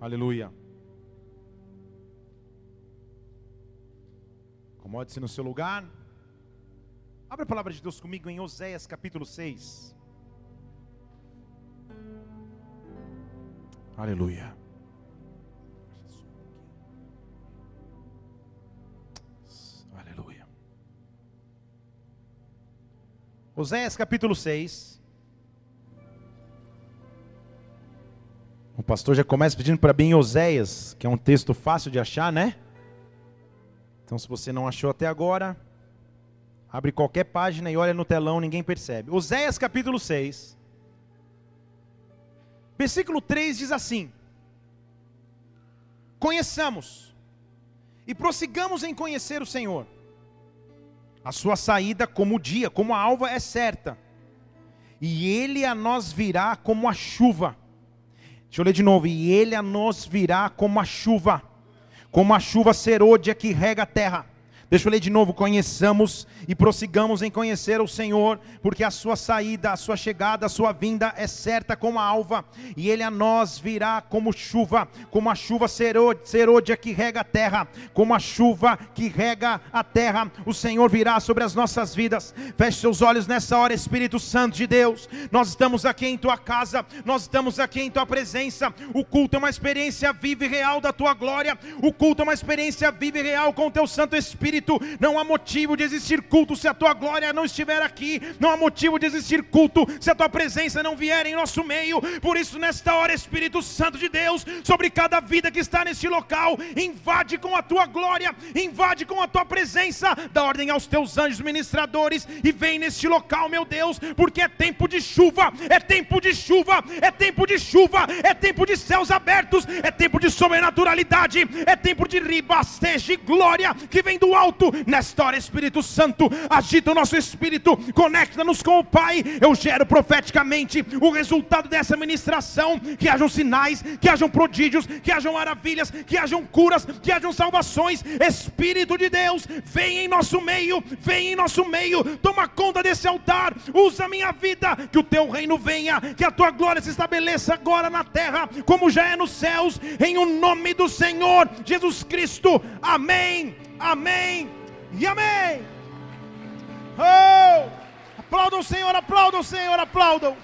Aleluia. Acomode-se no seu lugar. Abra a palavra de Deus comigo em Oséias capítulo 6. Aleluia. Aleluia. Oséias capítulo 6. Pastor já começa pedindo para bem Oséias, que é um texto fácil de achar, né? Então, se você não achou até agora, abre qualquer página e olha no telão, ninguém percebe. Oséias capítulo 6, versículo 3 diz assim: Conheçamos e prossigamos em conhecer o Senhor. A sua saída como o dia, como a alva é certa, e ele a nós virá como a chuva. Deixa eu ler de novo. E ele a nós virá como a chuva como a chuva serôdia que rega a terra. Deixa eu ler de novo. Conheçamos e prossigamos em conhecer o Senhor, porque a sua saída, a sua chegada, a sua vinda é certa como a alva, e ele a nós virá como chuva, como a chuva serôdia que rega a terra, como a chuva que rega a terra. O Senhor virá sobre as nossas vidas. Feche seus olhos nessa hora, Espírito Santo de Deus. Nós estamos aqui em tua casa, nós estamos aqui em tua presença. O culto é uma experiência viva e real da tua glória. O culto é uma experiência viva e real com o teu Santo Espírito Espírito. Não há motivo de existir culto se a tua glória não estiver aqui. Não há motivo de existir culto se a tua presença não vier em nosso meio. Por isso, nesta hora, Espírito Santo de Deus, sobre cada vida que está neste local, invade com a tua glória, invade com a tua presença. Dá ordem aos teus anjos ministradores e vem neste local, meu Deus, porque é tempo de chuva, é tempo de chuva, é tempo de chuva, é tempo de céus abertos, é tempo de sobrenaturalidade, é tempo de ribasteja e glória que vem do alto alto. Nesta hora, Espírito Santo, agita o nosso espírito, conecta-nos com o Pai. Eu gero profeticamente o resultado dessa ministração: que hajam sinais, que hajam prodígios, que hajam maravilhas, que hajam curas, que hajam salvações. Espírito de Deus, vem em nosso meio, vem em nosso meio, toma conta desse altar, usa a minha vida, que o teu reino venha, que a tua glória se estabeleça agora na terra, como já é nos céus, em o nome do Senhor Jesus Cristo. Amém. Amém e amém. Oh, aplaudam o Senhor, aplaudam o Senhor, aplaudam.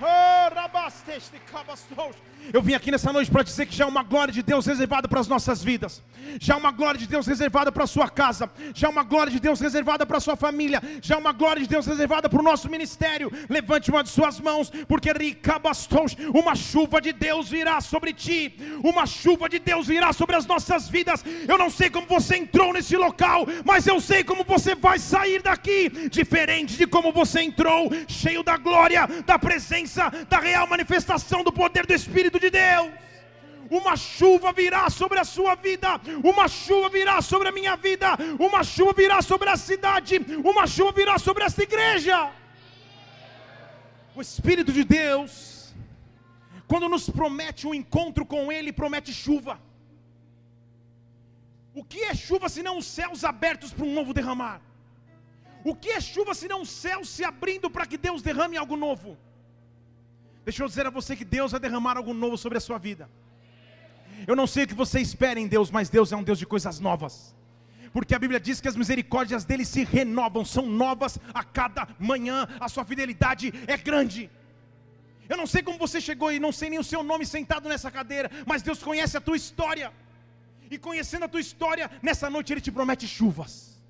Oh, rabasteste, cabastos. Eu vim aqui nessa noite para dizer que já há uma glória de Deus reservada para as nossas vidas, já há uma glória de Deus reservada para a sua casa, já há uma glória de Deus reservada para a sua família, já há uma glória de Deus reservada para o nosso ministério. Levante uma de suas mãos, porque ricabastos, uma chuva de Deus virá sobre ti, uma chuva de Deus virá sobre as nossas vidas. Eu não sei como você entrou nesse local, mas eu sei como você vai sair daqui, diferente de como você entrou, cheio da glória, da presença, da real manifestação do poder do Espírito Espírito de Deus. Uma chuva virá sobre a sua vida, uma chuva virá sobre a minha vida, uma chuva virá sobre a cidade, uma chuva virá sobre esta igreja. O Espírito de Deus, quando nos promete um encontro com Ele, promete chuva. O que é chuva se não os céus abertos para um novo derramar? O que é chuva se não os céus se abrindo para que Deus derrame algo novo? Deixa eu dizer a você que Deus vai derramar algo novo sobre a sua vida. Eu não sei o que você espera em Deus, mas Deus é um Deus de coisas novas. Porque a Bíblia diz que as misericórdias dele se renovam, são novas a cada manhã, a sua fidelidade é grande. Eu não sei como você chegou e não sei nem o seu nome sentado nessa cadeira, mas Deus conhece a tua história. E conhecendo a tua história, nessa noite Ele te promete chuvas.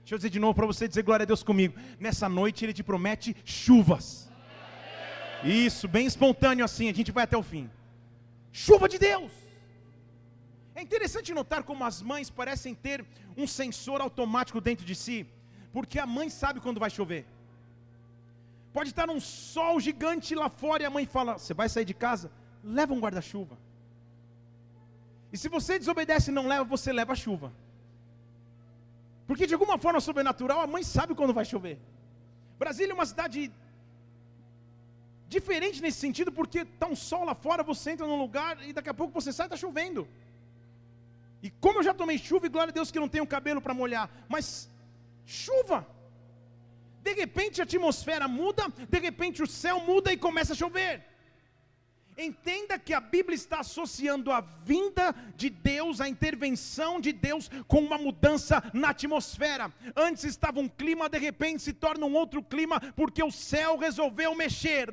Deixa eu dizer de novo para você dizer glória a Deus comigo. Nessa noite Ele te promete chuvas. Isso, bem espontâneo assim, a gente vai até o fim. Chuva de Deus. É interessante notar como as mães parecem ter um sensor automático dentro de si, porque a mãe sabe quando vai chover. Pode estar um sol gigante lá fora e a mãe fala: Você vai sair de casa? Leva um guarda-chuva. E se você desobedece e não leva, você leva a chuva. Porque de alguma forma sobrenatural, a mãe sabe quando vai chover. Brasília é uma cidade diferente nesse sentido, porque está um sol lá fora, você entra num lugar e daqui a pouco você sai e está chovendo. E como eu já tomei chuva, e glória a Deus que não tenho cabelo para molhar, mas chuva. De repente a atmosfera muda, de repente o céu muda e começa a chover. Entenda que a Bíblia está associando a vinda de Deus, a intervenção de Deus, com uma mudança na atmosfera. Antes estava um clima, de repente se torna um outro clima, porque o céu resolveu mexer.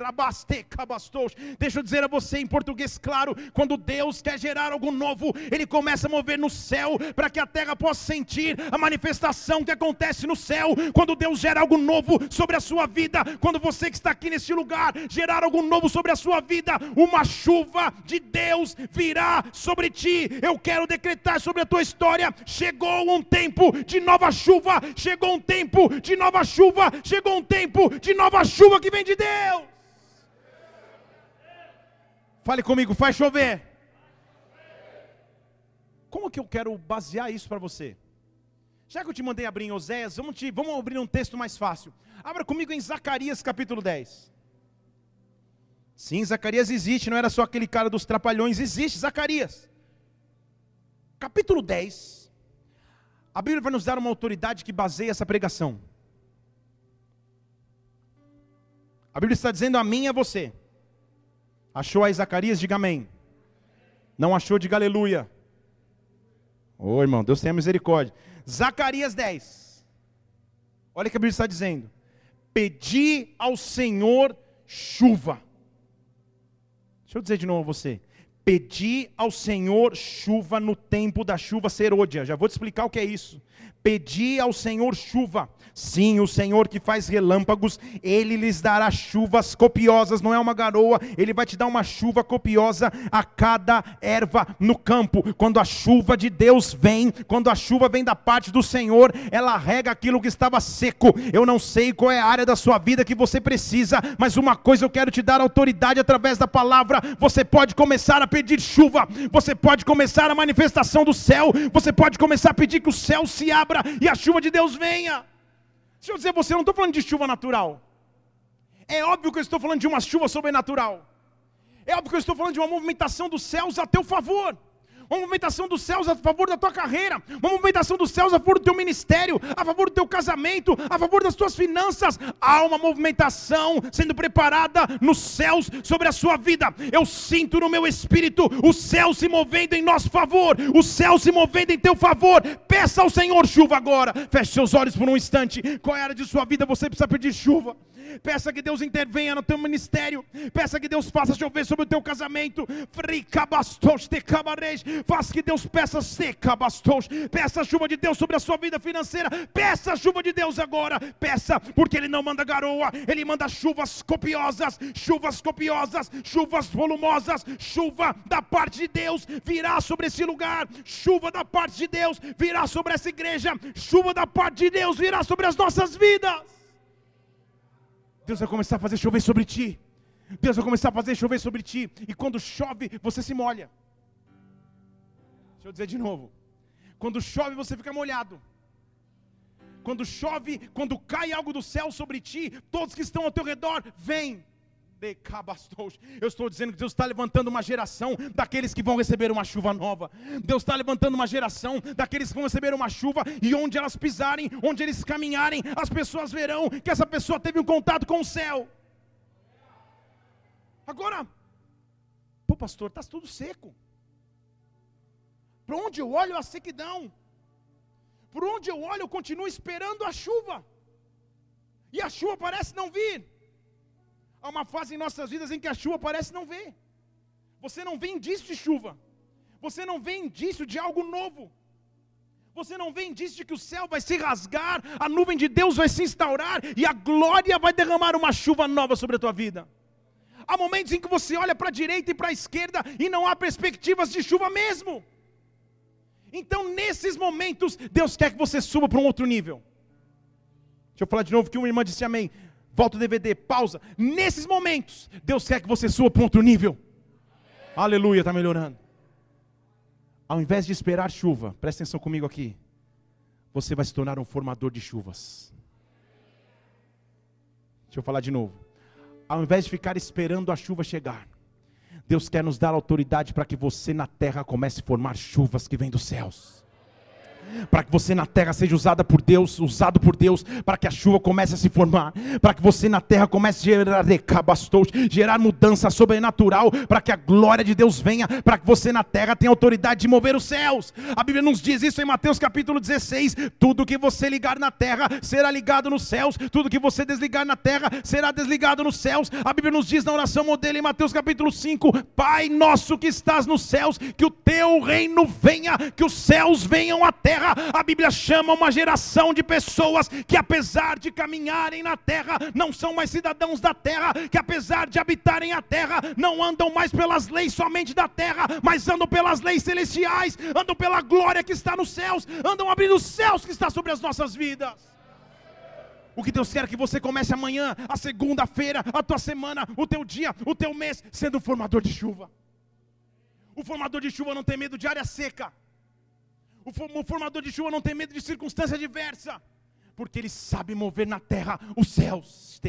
Deixa eu dizer a você em português claro: quando Deus quer gerar algo novo, Ele começa a mover no céu, para que a terra possa sentir a manifestação que acontece no céu. Quando Deus gera algo novo sobre a sua vida, quando você que está aqui nesse lugar gerar algo novo sobre a sua vida, uma uma chuva de Deus virá sobre ti. Eu quero decretar sobre a tua história: chegou um tempo de nova chuva, chegou um tempo de nova chuva, chegou um tempo de nova chuva que vem de Deus. Fale comigo, faz chover. Como que eu quero basear isso para você? Já que eu te mandei abrir em Oséias, vamos, te, vamos abrir um texto mais fácil. Abra comigo em Zacarias capítulo 10. Sim, Zacarias existe, não era só aquele cara dos trapalhões, existe Zacarias. Capítulo 10. A Bíblia vai nos dar uma autoridade que baseia essa pregação. A Bíblia está dizendo a mim e a você. Achou aí Zacarias? Diga amém. Não achou? Diga aleluia. Ô irmão, Deus tenha misericórdia. Zacarias 10. Olha o que a Bíblia está dizendo. Pedi ao Senhor chuva. Deixa eu dizer de novo a você. Pedi ao Senhor chuva no tempo da chuva serôdia. Já vou te explicar o que é isso. Pedi ao Senhor chuva. Sim, o Senhor que faz relâmpagos, ele lhes dará chuvas copiosas, não é uma garoa, ele vai te dar uma chuva copiosa a cada erva no campo. Quando a chuva de Deus vem, quando a chuva vem da parte do Senhor, ela rega aquilo que estava seco. Eu não sei qual é a área da sua vida que você precisa, mas uma coisa eu quero te dar autoridade através da palavra. Você pode começar a pedir chuva, você pode começar a manifestação do céu, você pode começar a pedir que o céu se abra e a chuva de Deus venha. Deixa eu dizer você, eu não estou falando de chuva natural. É óbvio que eu estou falando de uma chuva sobrenatural. É óbvio que eu estou falando de uma movimentação dos céus a teu favor uma movimentação dos céus a favor da tua carreira, uma movimentação dos céus a favor do teu ministério, a favor do teu casamento, a favor das tuas finanças. Há uma movimentação sendo preparada nos céus sobre a sua vida. Eu sinto no meu espírito o céu se movendo em nosso favor, o céu se movendo em teu favor. Peça ao Senhor chuva agora. Feche seus olhos por um instante. Qual é a área de sua vida você precisa pedir chuva? Peça que Deus intervenha no teu ministério. Peça que Deus faça chover sobre o teu casamento. Faz que Deus peça seca bastos. Peça a chuva de Deus sobre a sua vida financeira. Peça a chuva de Deus agora. Peça, porque Ele não manda garoa, Ele manda chuvas copiosas, chuvas copiosas, chuvas volumosas, chuva da parte de Deus virá sobre esse lugar. Chuva da parte de Deus virá sobre essa igreja. Chuva da parte de Deus virá sobre as nossas vidas. Deus vai começar a fazer chover sobre ti. Deus vai começar a fazer chover sobre ti. E quando chove, você se molha. Deixa eu dizer de novo. Quando chove, você fica molhado. Quando chove, quando cai algo do céu sobre ti, todos que estão ao teu redor vêm. Eu estou dizendo que Deus está levantando uma geração daqueles que vão receber uma chuva nova. Deus está levantando uma geração daqueles que vão receber uma chuva e onde elas pisarem, onde eles caminharem, as pessoas verão que essa pessoa teve um contato com o céu. Agora, pô, pastor, está tudo seco. Para onde eu olho a sequidão. Por onde eu olho, eu continuo esperando a chuva. E a chuva parece não vir. Há uma fase em nossas vidas em que a chuva parece não ver. Você não vê indício de chuva. Você não vê indício de algo novo. Você não vê indício de que o céu vai se rasgar, a nuvem de Deus vai se instaurar e a glória vai derramar uma chuva nova sobre a tua vida. Há momentos em que você olha para a direita e para a esquerda e não há perspectivas de chuva mesmo. Então, nesses momentos, Deus quer que você suba para um outro nível. Deixa eu falar de novo que uma irmã disse amém volta o DVD, pausa. Nesses momentos, Deus quer que você suba para outro nível. Aleluia, está melhorando. Ao invés de esperar chuva, presta atenção comigo aqui. Você vai se tornar um formador de chuvas. Deixa eu falar de novo. Ao invés de ficar esperando a chuva chegar, Deus quer nos dar autoridade para que você na terra comece a formar chuvas que vêm dos céus. Para que você na terra seja usada por Deus, usado por Deus, para que a chuva comece a se formar, para que você na terra comece a gerar recabastos, gerar mudança sobrenatural, para que a glória de Deus venha, para que você na terra tenha autoridade de mover os céus. A Bíblia nos diz isso em Mateus capítulo 16: tudo que você ligar na terra será ligado nos céus, tudo que você desligar na terra será desligado nos céus. A Bíblia nos diz na oração modelo em Mateus capítulo 5: Pai nosso que estás nos céus, que o teu reino venha, que os céus venham à terra. A Bíblia chama uma geração de pessoas que, apesar de caminharem na terra, não são mais cidadãos da terra, que apesar de habitarem a terra, não andam mais pelas leis somente da terra, mas andam pelas leis celestiais, andam pela glória que está nos céus, andam abrindo os céus que está sobre as nossas vidas. O que Deus quer é que você comece amanhã, a segunda-feira, a tua semana, o teu dia, o teu mês, sendo formador de chuva. O formador de chuva não tem medo de área seca. O formador de chuva não tem medo de circunstância diversa. Porque ele sabe mover na terra os céus.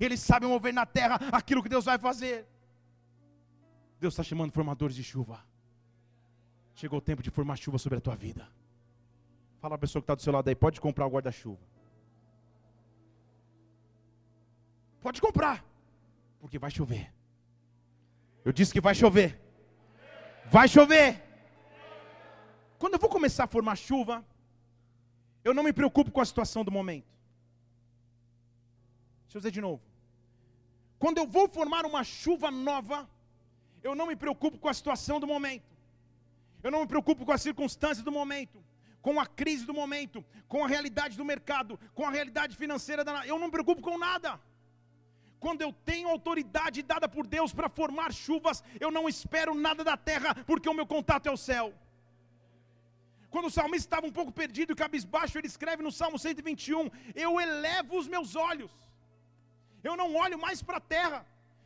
Ele sabe mover na terra aquilo que Deus vai fazer. Deus está chamando formadores de chuva. Chegou o tempo de formar chuva sobre a tua vida. Fala a pessoa que está do seu lado aí, pode comprar o guarda-chuva. Pode comprar, porque vai chover. Eu disse que vai chover. Vai chover. Quando eu vou começar a formar chuva, eu não me preocupo com a situação do momento. Deixa eu dizer de novo. Quando eu vou formar uma chuva nova, eu não me preocupo com a situação do momento. Eu não me preocupo com a circunstância do momento, com a crise do momento, com a realidade do mercado, com a realidade financeira da. Eu não me preocupo com nada. Quando eu tenho autoridade dada por Deus para formar chuvas, eu não espero nada da terra, porque o meu contato é o céu. Quando o salmista estava um pouco perdido e cabisbaixo, ele escreve no Salmo 121: Eu elevo os meus olhos, eu não olho mais para a terra.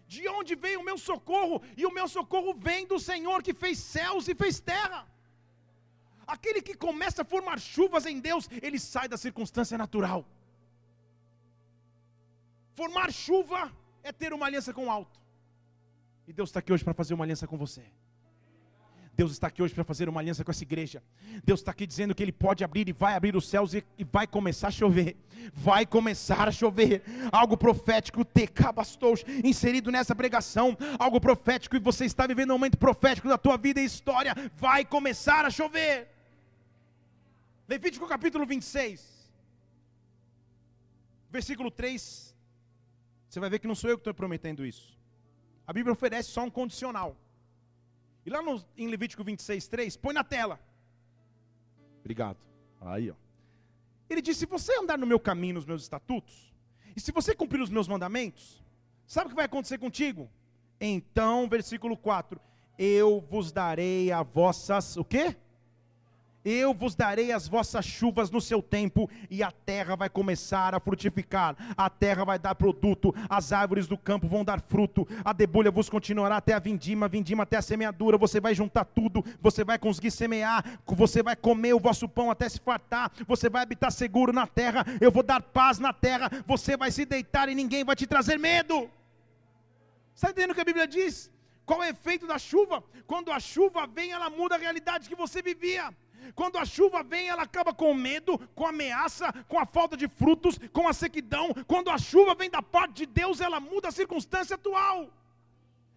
De onde vem o meu socorro? E o meu socorro vem do Senhor que fez céus e fez terra. Aquele que começa a formar chuvas em Deus, ele sai da circunstância natural. Formar chuva é ter uma aliança com o alto. E Deus está aqui hoje para fazer uma aliança com você. Deus está aqui hoje para fazer uma aliança com essa igreja. Deus está aqui dizendo que Ele pode abrir e vai abrir os céus e, e vai começar a chover. Vai começar a chover. Algo profético, tecabastou, inserido nessa pregação. Algo profético e você está vivendo um momento profético da tua vida e história. Vai começar a chover. Levítico capítulo 26, versículo 3. Você vai ver que não sou eu que estou prometendo isso. A Bíblia oferece só um condicional. E lá no, em Levítico 26, 3, põe na tela. Obrigado. Aí, ó. Ele diz: se você andar no meu caminho, nos meus estatutos, e se você cumprir os meus mandamentos, sabe o que vai acontecer contigo? Então, versículo 4: Eu vos darei a vossas, o quê? Eu vos darei as vossas chuvas no seu tempo, e a terra vai começar a frutificar, a terra vai dar produto, as árvores do campo vão dar fruto, a debulha vos continuará até a vindima, vindima até a semeadura, você vai juntar tudo, você vai conseguir semear, você vai comer o vosso pão até se fartar, você vai habitar seguro na terra, eu vou dar paz na terra, você vai se deitar e ninguém vai te trazer medo. Está entendendo o que a Bíblia diz? Qual é o efeito da chuva? Quando a chuva vem, ela muda a realidade que você vivia. Quando a chuva vem, ela acaba com o medo, com a ameaça, com a falta de frutos, com a sequidão. Quando a chuva vem da parte de Deus, ela muda a circunstância atual.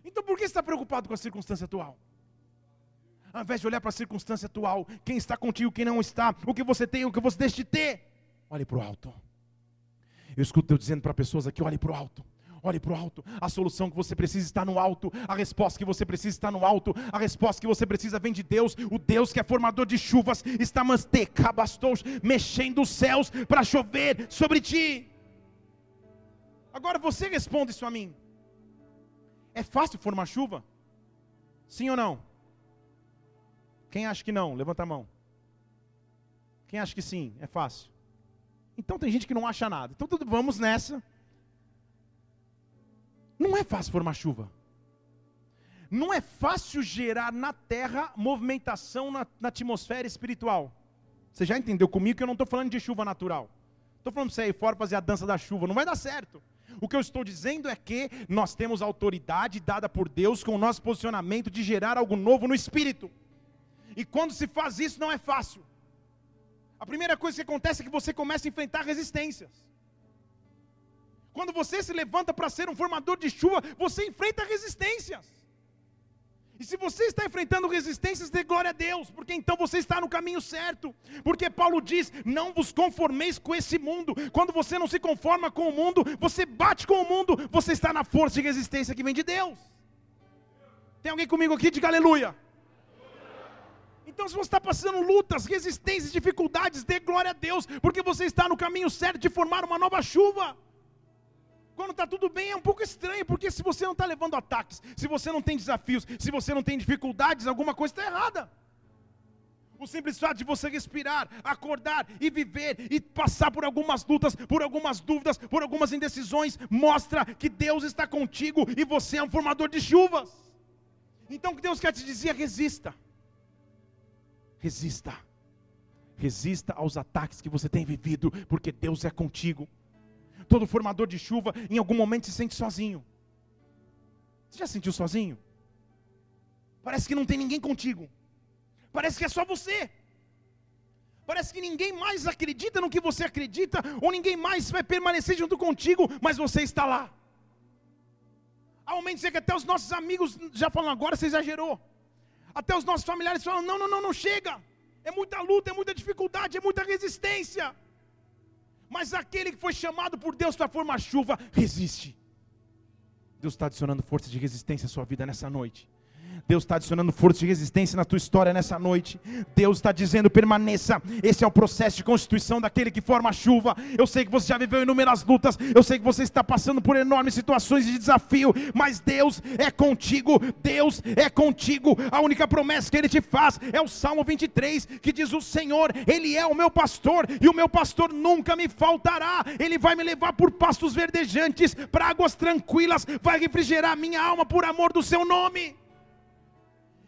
Então por que está preocupado com a circunstância atual? Ao invés de olhar para a circunstância atual, quem está contigo, quem não está, o que você tem, o que você deixa de ter, olhe para o alto. Eu escuto eu dizendo para pessoas aqui: olhe para o alto. Olhe para o alto. A solução que você precisa está no alto. A resposta que você precisa está no alto. A resposta que você precisa vem de Deus. O Deus que é formador de chuvas está mastecabastos, mexendo os céus para chover sobre ti. Agora você responde isso a mim. É fácil formar chuva? Sim ou não? Quem acha que não? Levanta a mão. Quem acha que sim? É fácil. Então tem gente que não acha nada. Então tudo, vamos nessa. Não é fácil formar chuva. Não é fácil gerar na terra movimentação na, na atmosfera espiritual. Você já entendeu comigo que eu não estou falando de chuva natural. Estou falando para você ir fora fazer a dança da chuva. Não vai dar certo. O que eu estou dizendo é que nós temos autoridade dada por Deus com o nosso posicionamento de gerar algo novo no espírito. E quando se faz isso, não é fácil. A primeira coisa que acontece é que você começa a enfrentar resistências. Quando você se levanta para ser um formador de chuva, você enfrenta resistências. E se você está enfrentando resistências, dê glória a Deus, porque então você está no caminho certo. Porque Paulo diz: não vos conformeis com esse mundo. Quando você não se conforma com o mundo, você bate com o mundo, você está na força de resistência que vem de Deus. Tem alguém comigo aqui? Diga aleluia. Então, se você está passando lutas, resistências, dificuldades, dê glória a Deus, porque você está no caminho certo de formar uma nova chuva. Quando está tudo bem é um pouco estranho, porque se você não está levando ataques, se você não tem desafios, se você não tem dificuldades, alguma coisa está errada. O simples fato de você respirar, acordar e viver e passar por algumas lutas, por algumas dúvidas, por algumas indecisões, mostra que Deus está contigo e você é um formador de chuvas. Então o que Deus quer te dizer é resista. Resista. Resista aos ataques que você tem vivido, porque Deus é contigo. Todo formador de chuva, em algum momento, se sente sozinho. Você já sentiu sozinho? Parece que não tem ninguém contigo. Parece que é só você. Parece que ninguém mais acredita no que você acredita, ou ninguém mais vai permanecer junto contigo, mas você está lá. Há momentos em que até os nossos amigos já falam, agora você exagerou. Até os nossos familiares falam, não, não, não, não chega. É muita luta, é muita dificuldade, é muita resistência. Mas aquele que foi chamado por Deus para formar chuva, resiste. Deus está adicionando força de resistência à sua vida nessa noite. Deus está adicionando força de resistência na tua história nessa noite. Deus está dizendo: permaneça. Esse é o processo de constituição daquele que forma a chuva. Eu sei que você já viveu inúmeras lutas. Eu sei que você está passando por enormes situações de desafio. Mas Deus é contigo. Deus é contigo. A única promessa que Ele te faz é o Salmo 23, que diz: O Senhor, Ele é o meu pastor, e o meu pastor nunca me faltará. Ele vai me levar por pastos verdejantes, para águas tranquilas, vai refrigerar minha alma por amor do seu nome.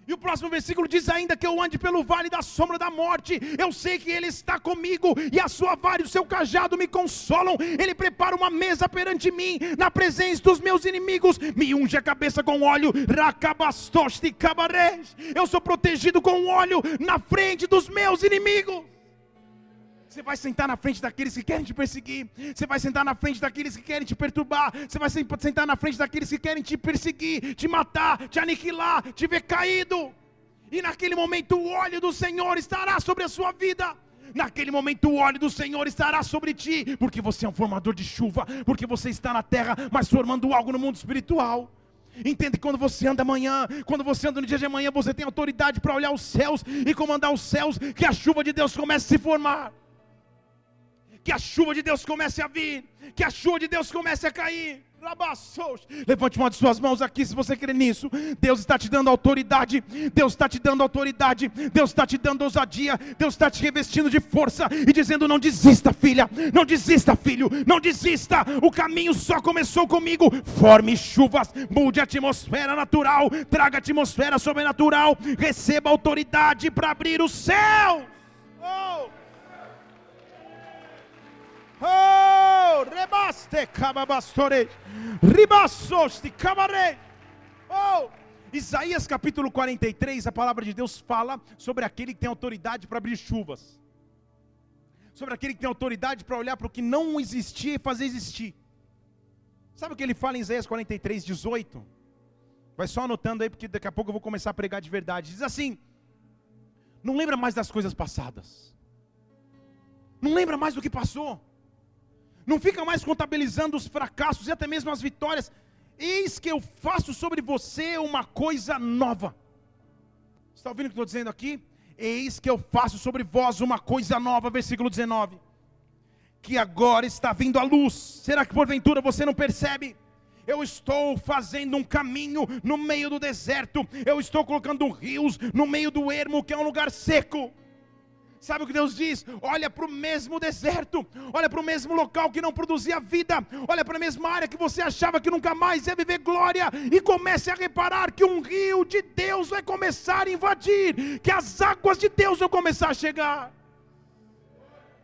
E o próximo versículo diz ainda que eu ande pelo vale da sombra da morte, eu sei que Ele está comigo, e a sua vara e o seu cajado me consolam. Ele prepara uma mesa perante mim, na presença dos meus inimigos, me unge a cabeça com óleo, racabastoste cabarés. Eu sou protegido com óleo na frente dos meus inimigos. Você vai sentar na frente daqueles que querem te perseguir. Você vai sentar na frente daqueles que querem te perturbar. Você vai sentar na frente daqueles que querem te perseguir, te matar, te aniquilar, te ver caído. E naquele momento o óleo do Senhor estará sobre a sua vida. Naquele momento o óleo do Senhor estará sobre ti, porque você é um formador de chuva, porque você está na terra, mas formando algo no mundo espiritual. Entende que quando você anda amanhã, quando você anda no dia de amanhã, você tem autoridade para olhar os céus e comandar os céus, que a chuva de Deus comece a se formar que a chuva de Deus comece a vir, que a chuva de Deus comece a cair. Levante uma de suas mãos aqui se você crê nisso. Deus está te dando autoridade. Deus está te dando autoridade. Deus está te dando ousadia. Deus está te revestindo de força e dizendo: Não desista, filha. Não desista, filho. Não desista. O caminho só começou comigo. Forme chuvas. Mude a atmosfera natural. Traga a atmosfera sobrenatural. Receba autoridade para abrir o céu. Oh! Oh, rebaste cababastore, ribassoste cabaré. Oh, Isaías capítulo 43, a palavra de Deus fala sobre aquele que tem autoridade para abrir chuvas. Sobre aquele que tem autoridade para olhar para o que não existia e fazer existir. Sabe o que ele fala em Isaías 43, 18? Vai só anotando aí, porque daqui a pouco eu vou começar a pregar de verdade. Diz assim: Não lembra mais das coisas passadas. Não lembra mais do que passou não fica mais contabilizando os fracassos e até mesmo as vitórias. Eis que eu faço sobre você uma coisa nova. Está ouvindo o que estou dizendo aqui? Eis que eu faço sobre vós uma coisa nova, versículo 19. Que agora está vindo a luz. Será que porventura você não percebe? Eu estou fazendo um caminho no meio do deserto. Eu estou colocando rios no meio do ermo, que é um lugar seco. Sabe o que Deus diz? Olha para o mesmo deserto, olha para o mesmo local que não produzia vida, olha para a mesma área que você achava que nunca mais ia viver glória, e comece a reparar que um rio de Deus vai começar a invadir, que as águas de Deus vão começar a chegar.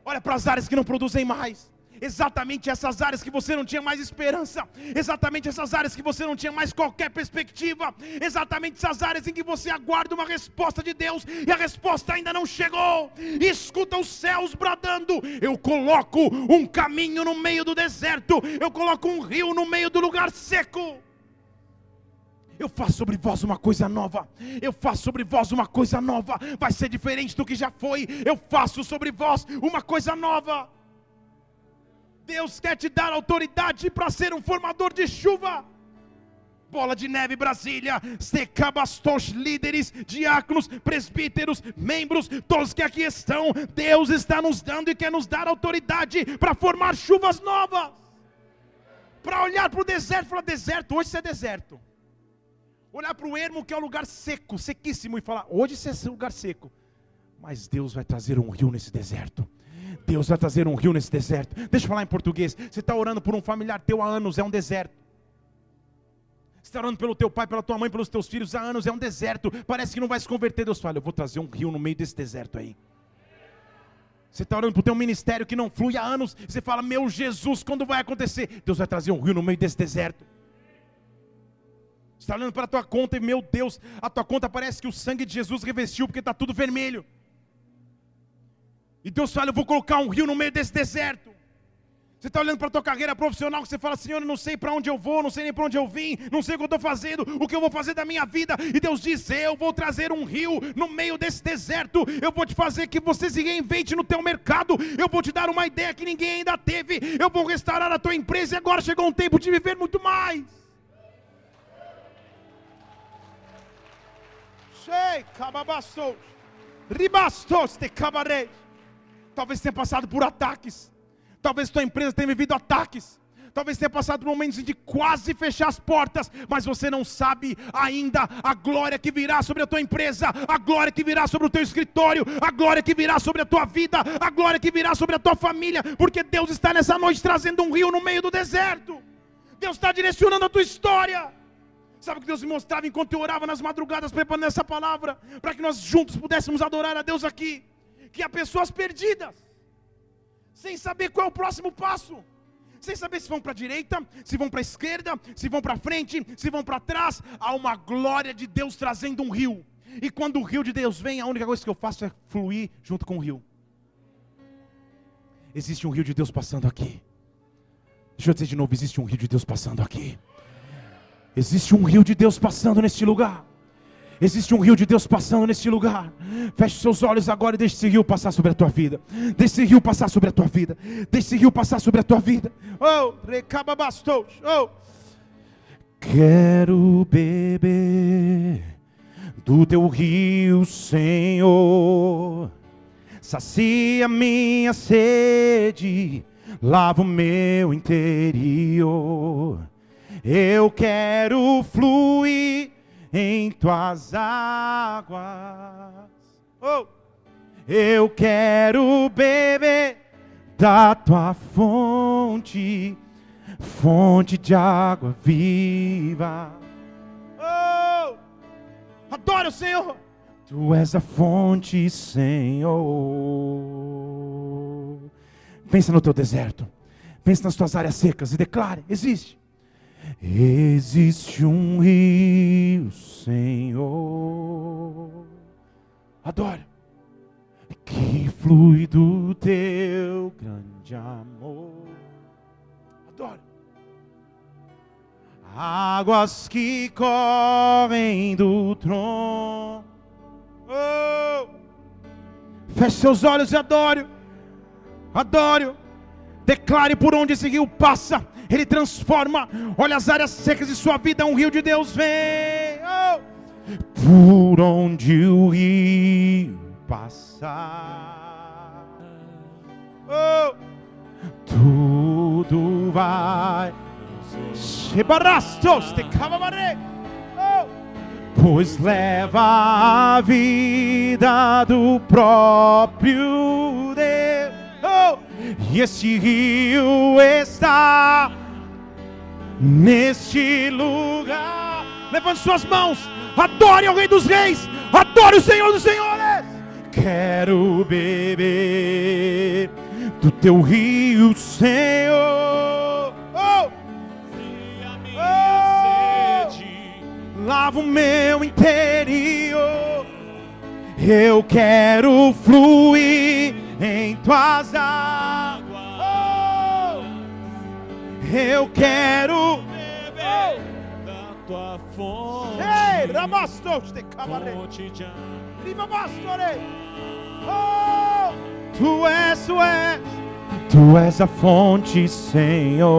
Olha para as áreas que não produzem mais, exatamente essas áreas que você não tinha mais esperança, exatamente essas áreas que você não tinha mais qualquer perspectiva, exatamente essas áreas em que você aguarda uma resposta de Deus e a resposta ainda não chegou. Escuta os céus bradando: Eu coloco um caminho no meio do deserto, eu coloco um rio no meio do lugar seco. Eu faço sobre vós uma coisa nova. Eu faço sobre vós uma coisa nova. Vai ser diferente do que já foi. Eu faço sobre vós uma coisa nova. Deus quer te dar autoridade para ser um formador de chuva. Bola de Neve Brasília, secabastos, líderes, diáconos, presbíteros, membros, todos que aqui estão, Deus está nos dando e quer nos dar autoridade para formar chuvas novas. Para olhar para o deserto e falar: deserto, hoje isso é deserto. Olhar para o ermo, que é um lugar seco, sequíssimo, e falar: hoje isso é lugar seco. Mas Deus vai trazer um rio nesse deserto. Deus vai trazer um rio nesse deserto. Deixa eu falar em português. Você está orando por um familiar teu há anos, é um deserto. Você está orando pelo teu pai, pela tua mãe, pelos teus filhos há anos, é um deserto. Parece que não vai se converter. Deus fala: Eu vou trazer um rio no meio desse deserto aí. Você está orando para o teu ministério que não flui há anos. Você fala: Meu Jesus, quando vai acontecer? Deus vai trazer um rio no meio desse deserto. Está olhando para a tua conta e, meu Deus, a tua conta parece que o sangue de Jesus revestiu porque está tudo vermelho. E Deus fala: Eu vou colocar um rio no meio desse deserto. Você está olhando para a tua carreira profissional, você fala, Senhor, eu não sei para onde eu vou, não sei nem para onde eu vim, não sei o que eu estou fazendo, o que eu vou fazer da minha vida. E Deus diz: Eu vou trazer um rio no meio desse deserto, eu vou te fazer que você se reinvente no teu mercado, eu vou te dar uma ideia que ninguém ainda teve, eu vou restaurar a tua empresa e agora chegou um tempo de viver muito mais. Ribastos de cabaré. Talvez tenha passado por ataques. Talvez tua empresa tenha vivido ataques. Talvez tenha passado por momentos de quase fechar as portas, mas você não sabe ainda a glória que virá sobre a tua empresa, a glória que virá sobre o teu escritório, a glória que virá sobre a tua vida, a glória que virá sobre a tua família, porque Deus está nessa noite trazendo um rio no meio do deserto. Deus está direcionando a tua história. Sabe o que Deus me mostrava enquanto eu orava nas madrugadas preparando essa palavra, para que nós juntos pudéssemos adorar a Deus aqui? Que há pessoas perdidas, sem saber qual é o próximo passo, sem saber se vão para a direita, se vão para a esquerda, se vão para frente, se vão para trás. Há uma glória de Deus trazendo um rio, e quando o rio de Deus vem, a única coisa que eu faço é fluir junto com o rio. Existe um rio de Deus passando aqui. Deixa eu dizer de novo: existe um rio de Deus passando aqui. Existe um rio de Deus passando neste lugar. Existe um rio de Deus passando neste lugar. Feche seus olhos agora e deixe esse rio passar sobre a tua vida. Deixe esse rio passar sobre a tua vida. Deixe esse rio passar sobre a tua vida. Oh, recaba bastos. Oh. Quero beber do teu rio, Senhor. Sacia minha sede, lava o meu interior. Eu quero fluir em tuas águas. Oh! Eu quero beber da tua fonte, fonte de água viva. Oh! Adoro o Senhor. Tu és a fonte, Senhor. Pensa no teu deserto. Pensa nas tuas áreas secas e declare: existe. Existe um rio, Senhor. Adore. Que flui do teu grande amor. Adore. Águas que correm do trono. Oh. Feche seus olhos e adore. Adore. Declare por onde esse rio passa ele transforma. Olha as áreas secas de sua vida, um rio de Deus vem. Oh! Por onde o rio passar, oh! tudo vai. Sebarastos te oh! Pois leva a vida do próprio Deus. Oh! E esse rio está neste lugar. Levante suas mãos, adore ao Rei dos Reis, adore o Senhor dos Senhores. Quero beber do teu rio, Senhor. Oh! Oh! Lava o meu interior. Eu quero fluir em tuas águas. Oh! Eu quero beber da tua fonte. Ei, ramastos de bastore. Oh, tu és, tu és, tu és a fonte, Senhor.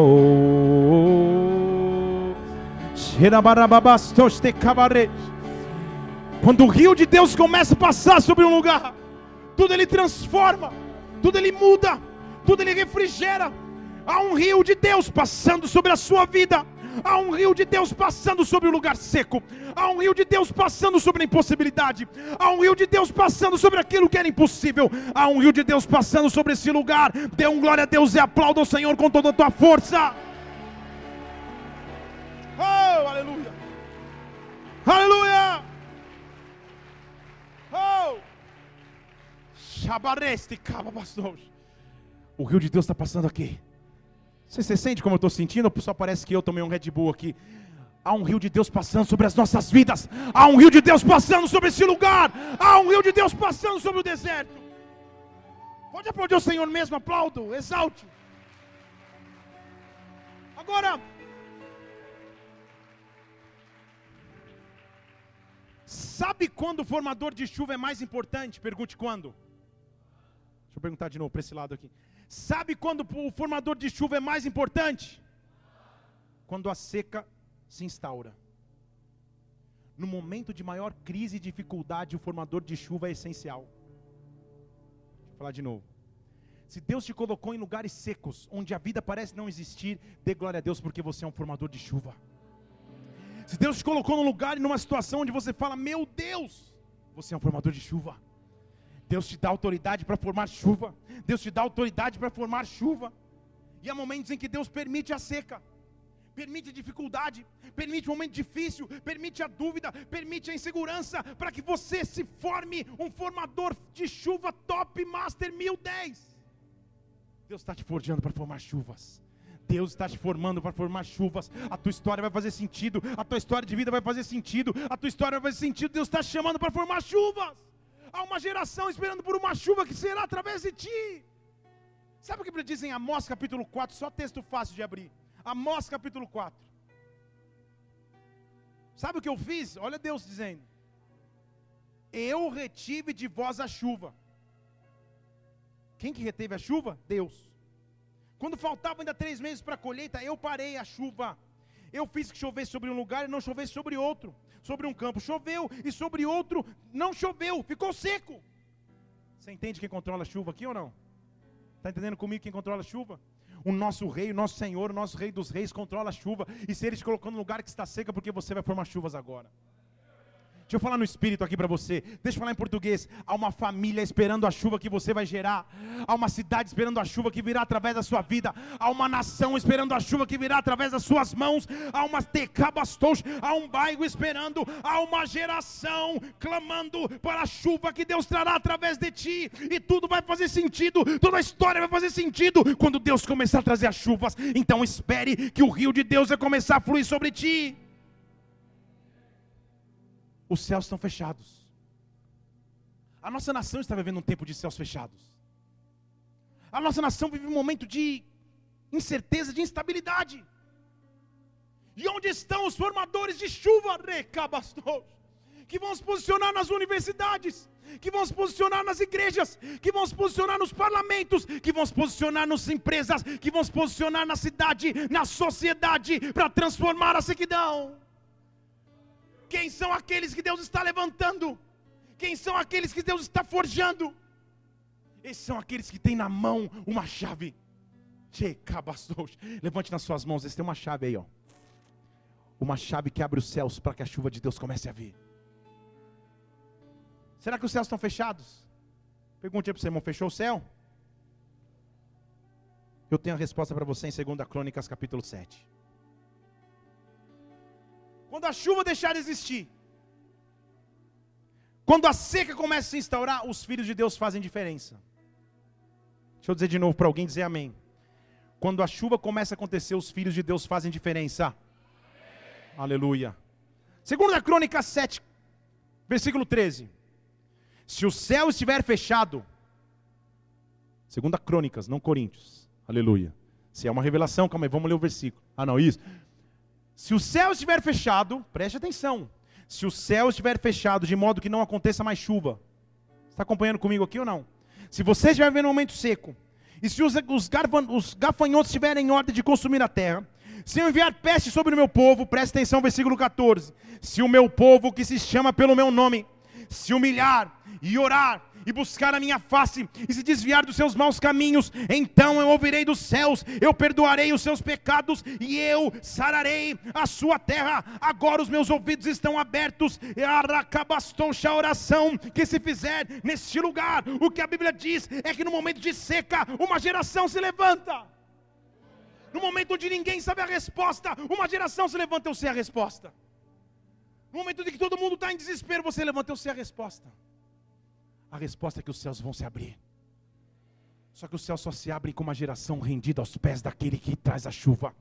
Quando o rio de Deus começa a passar sobre um lugar, tudo ele transforma, tudo ele muda, tudo ele refrigera. Há um rio de Deus passando sobre a sua vida. Há um rio de Deus passando sobre o lugar seco. Há um rio de Deus passando sobre a impossibilidade. Há um rio de Deus passando sobre aquilo que era impossível. Há um rio de Deus passando sobre esse lugar. Dê um glória a Deus e aplauda o Senhor com toda a tua força. Oh, aleluia. Aleluia. O rio de Deus está passando aqui. Você, você sente como eu estou sentindo? Ou só parece que eu tomei um Red Bull aqui? Há um rio de Deus passando sobre as nossas vidas. Há um rio de Deus passando sobre esse lugar. Há um rio de Deus passando sobre o deserto. Pode aplaudir o Senhor mesmo, aplaudo, exalte. Agora, sabe quando o formador de chuva é mais importante? Pergunte quando. Deixa eu perguntar de novo para esse lado aqui. Sabe quando o formador de chuva é mais importante? Quando a seca se instaura. No momento de maior crise e dificuldade, o formador de chuva é essencial. Vou falar de novo. Se Deus te colocou em lugares secos, onde a vida parece não existir, dê glória a Deus porque você é um formador de chuva. Se Deus te colocou num lugar e numa situação onde você fala, meu Deus, você é um formador de chuva. Deus te dá autoridade para formar chuva. Deus te dá autoridade para formar chuva. E há momentos em que Deus permite a seca, permite a dificuldade, permite um momento difícil, permite a dúvida, permite a insegurança, para que você se forme um formador de chuva top master 1010. Deus está te forjando para formar chuvas. Deus está te formando para formar chuvas. A tua história vai fazer sentido. A tua história de vida vai fazer sentido. A tua história vai fazer sentido. Deus está te chamando para formar chuvas. Há uma geração esperando por uma chuva que será através de ti. Sabe o que diz em Amós capítulo 4? Só texto fácil de abrir. Amós capítulo 4. Sabe o que eu fiz? Olha Deus dizendo: Eu retive de vós a chuva. Quem que reteve a chuva? Deus. Quando faltavam ainda três meses para a colheita, eu parei a chuva. Eu fiz que chovesse sobre um lugar e não chovesse sobre outro. Sobre um campo choveu e sobre outro não choveu, ficou seco. Você entende quem controla a chuva aqui ou não? Está entendendo comigo quem controla a chuva? O nosso rei, o nosso Senhor, o nosso rei dos reis controla a chuva. E se ele te colocou no lugar que está seca, porque você vai formar chuvas agora. Deixa eu falar no espírito aqui para você. Deixa eu falar em português. Há uma família esperando a chuva que você vai gerar. Há uma cidade esperando a chuva que virá através da sua vida. Há uma nação esperando a chuva que virá através das suas mãos. Há uma tecabastos, há um bairro esperando. Há uma geração clamando para a chuva que Deus trará através de ti. E tudo vai fazer sentido. Toda a história vai fazer sentido quando Deus começar a trazer as chuvas. Então espere que o rio de Deus vai começar a fluir sobre ti os céus estão fechados. A nossa nação está vivendo um tempo de céus fechados. A nossa nação vive um momento de incerteza, de instabilidade. E onde estão os formadores de chuva, recabastos, que vão se posicionar nas universidades, que vão se posicionar nas igrejas, que vão se posicionar nos parlamentos, que vão se posicionar nas empresas, que vão se posicionar na cidade, na sociedade, para transformar a sequidão. Quem são aqueles que Deus está levantando? Quem são aqueles que Deus está forjando? Esses são aqueles que têm na mão uma chave. Levante nas suas mãos, esse tem uma chave aí, ó. Uma chave que abre os céus para que a chuva de Deus comece a vir. Será que os céus estão fechados? Pergunte aí para o seu irmão: fechou o céu? Eu tenho a resposta para você em 2 Crônicas, capítulo 7. Quando a chuva deixar de existir, quando a seca começa a se instaurar, os filhos de Deus fazem diferença. Deixa eu dizer de novo para alguém dizer amém. Quando a chuva começa a acontecer, os filhos de Deus fazem diferença. Aleluia. Segunda Crônica 7, versículo 13. Se o céu estiver fechado, segunda Crônicas, não Coríntios. Aleluia. Se é uma revelação, calma aí, vamos ler o versículo. Ah, não, isso. Se o céu estiver fechado, preste atenção. Se o céu estiver fechado de modo que não aconteça mais chuva. Está acompanhando comigo aqui ou não? Se você estiver vivendo um momento seco, e se os, os, os gafanhotos estiverem em ordem de consumir a terra, se eu enviar peste sobre o meu povo, preste atenção, versículo 14. Se o meu povo que se chama pelo meu nome, se humilhar e orar e buscar a minha face e se desviar dos seus maus caminhos, então eu ouvirei dos céus, eu perdoarei os seus pecados e eu sararei a sua terra. Agora os meus ouvidos estão abertos, e arracabastou a oração que se fizer neste lugar. O que a Bíblia diz é que no momento de seca, uma geração se levanta. No momento onde ninguém sabe a resposta, uma geração se levanta, eu sei a resposta. No momento em que todo mundo está em desespero, você sei a resposta. A resposta é que os céus vão se abrir. Só que os céus só se abrem com uma geração rendida aos pés daquele que traz a chuva.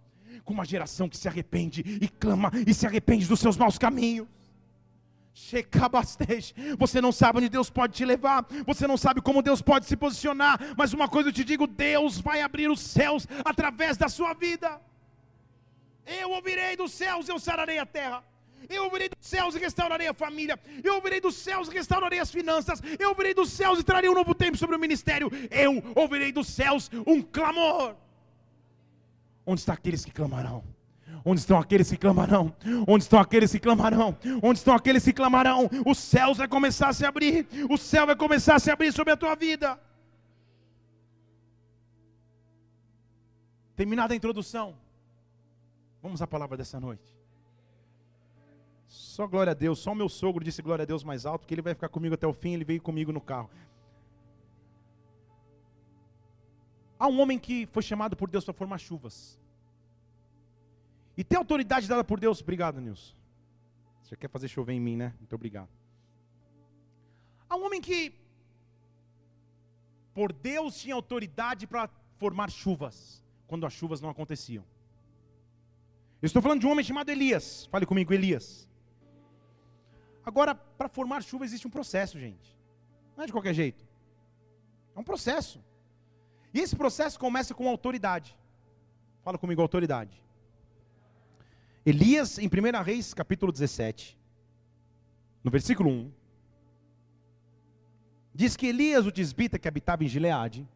Com uma geração que se arrepende e clama e se arrepende dos seus maus caminhos. Você não sabe onde Deus pode te levar, você não sabe como Deus pode se posicionar, mas uma coisa eu te digo: Deus vai abrir os céus através da sua vida. Eu ouvirei dos céus, eu sararei a terra. Eu ouvirei dos céus e restaurarei a família. Eu ouvirei dos céus e restaurarei as finanças. Eu ouvirei dos céus e trarei um novo tempo sobre o ministério. Eu ouvirei dos céus um clamor. Onde estão aqueles que clamarão? Onde estão aqueles que clamarão? Onde estão aqueles que clamarão? Onde estão aqueles que clamarão? Os céus vai começar a se abrir. O céu vai começar a se abrir sobre a tua vida. Terminada a introdução. Vamos à palavra dessa noite. Só glória a Deus, só o meu sogro disse glória a Deus mais alto, que ele vai ficar comigo até o fim, ele veio comigo no carro. Há um homem que foi chamado por Deus para formar chuvas. E tem autoridade dada por Deus. Obrigado, Nilson. Você quer fazer chover em mim, né? Muito obrigado. Há um homem que, por Deus, tinha autoridade para formar chuvas, quando as chuvas não aconteciam. Eu estou falando de um homem chamado Elias. Fale comigo, Elias. Agora, para formar chuva existe um processo, gente. Não é de qualquer jeito. É um processo. E esse processo começa com autoridade. Fala comigo, autoridade. Elias, em 1 Reis, capítulo 17, no versículo 1, diz que Elias, o tisbita que habitava em Gileade,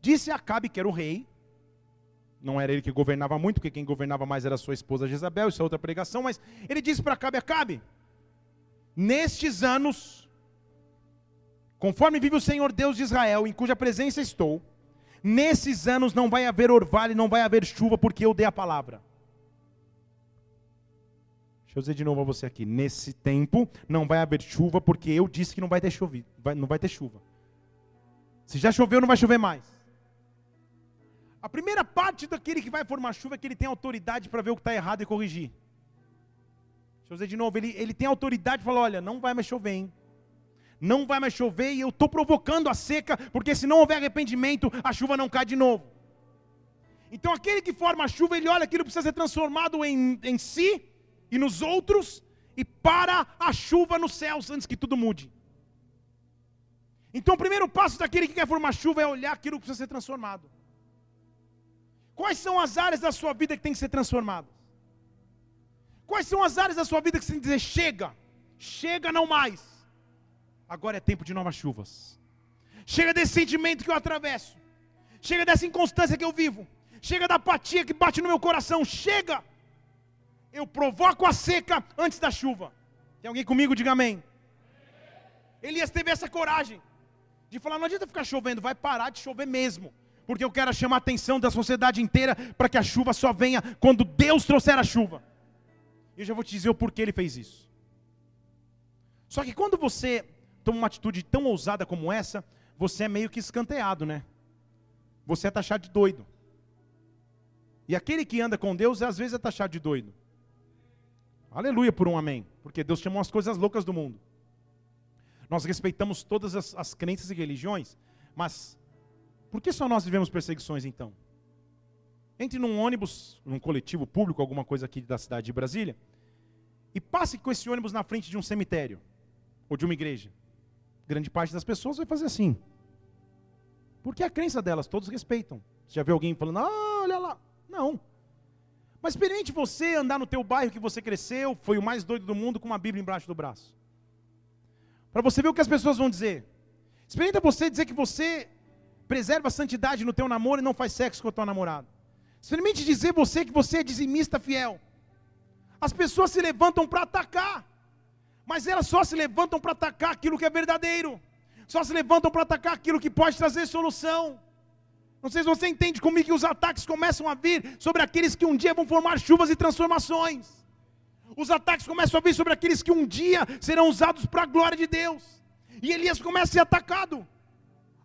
disse a Acabe, que era o rei, não era ele que governava muito, porque quem governava mais era sua esposa Jezabel, isso é outra pregação, mas ele disse para Acabe, Acabe, nestes anos, conforme vive o Senhor Deus de Israel, em cuja presença estou, nesses anos não vai haver orvalho, não vai haver chuva, porque eu dei a palavra. Deixa eu dizer de novo a você aqui. Nesse tempo não vai haver chuva, porque eu disse que não vai ter chovido, vai, não vai ter chuva. Se já choveu, não vai chover mais. A primeira parte daquele que vai formar chuva é que ele tem autoridade para ver o que está errado e corrigir. Deixa eu dizer de novo, ele, ele tem autoridade para falar, olha, não vai mais chover, hein? Não vai mais chover e eu estou provocando a seca, porque se não houver arrependimento, a chuva não cai de novo. Então aquele que forma a chuva, ele olha aquilo precisa ser transformado em, em si e nos outros, e para a chuva nos céus antes que tudo mude. Então o primeiro passo daquele que quer formar chuva é olhar aquilo que precisa ser transformado. Quais são as áreas da sua vida que tem que ser transformadas? Quais são as áreas da sua vida que você tem que dizer: chega, chega não mais. Agora é tempo de novas chuvas. Chega desse sentimento que eu atravesso. Chega dessa inconstância que eu vivo. Chega da apatia que bate no meu coração. Chega. Eu provoco a seca antes da chuva. Tem alguém comigo? Diga amém. Elias teve essa coragem de falar: não adianta ficar chovendo, vai parar de chover mesmo. Porque eu quero chamar a atenção da sociedade inteira para que a chuva só venha quando Deus trouxer a chuva. Eu já vou te dizer o porquê ele fez isso. Só que quando você toma uma atitude tão ousada como essa, você é meio que escanteado, né? Você é taxado de doido. E aquele que anda com Deus, às vezes é taxado de doido. Aleluia por um amém. Porque Deus chamou as coisas loucas do mundo. Nós respeitamos todas as, as crenças e religiões, mas por que só nós vivemos perseguições então? Entre num ônibus, num coletivo público, alguma coisa aqui da cidade de Brasília, e passe com esse ônibus na frente de um cemitério ou de uma igreja. Grande parte das pessoas vai fazer assim. Porque é a crença delas, todos respeitam. Você já viu alguém falando, ah, olha lá. Não. Mas experimente você andar no teu bairro que você cresceu, foi o mais doido do mundo, com uma Bíblia embaixo do braço. Para você ver o que as pessoas vão dizer. Experimenta você dizer que você preserva a santidade no teu namoro e não faz sexo com o teu namorado. Experimente dizer você que você é dizimista fiel. As pessoas se levantam para atacar, mas elas só se levantam para atacar aquilo que é verdadeiro. Só se levantam para atacar aquilo que pode trazer solução. Não sei se você entende comigo que os ataques começam a vir sobre aqueles que um dia vão formar chuvas e transformações. Os ataques começam a vir sobre aqueles que um dia serão usados para a glória de Deus. E Elias começa a ser atacado,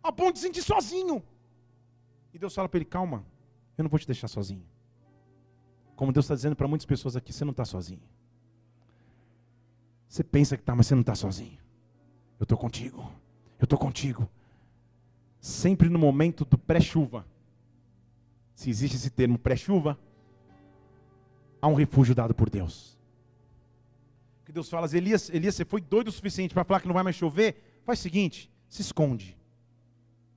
a ponto de se sentir sozinho. E Deus fala para ele: calma, eu não vou te deixar sozinho. Como Deus está dizendo para muitas pessoas aqui: você não está sozinho. Você pensa que está, mas você não está sozinho. Eu estou contigo. Eu estou contigo. Sempre no momento do pré-chuva. Se existe esse termo pré-chuva, há um refúgio dado por Deus que Deus fala, Elias, Elias, você foi doido o suficiente para falar que não vai mais chover? Faz o seguinte, se esconde.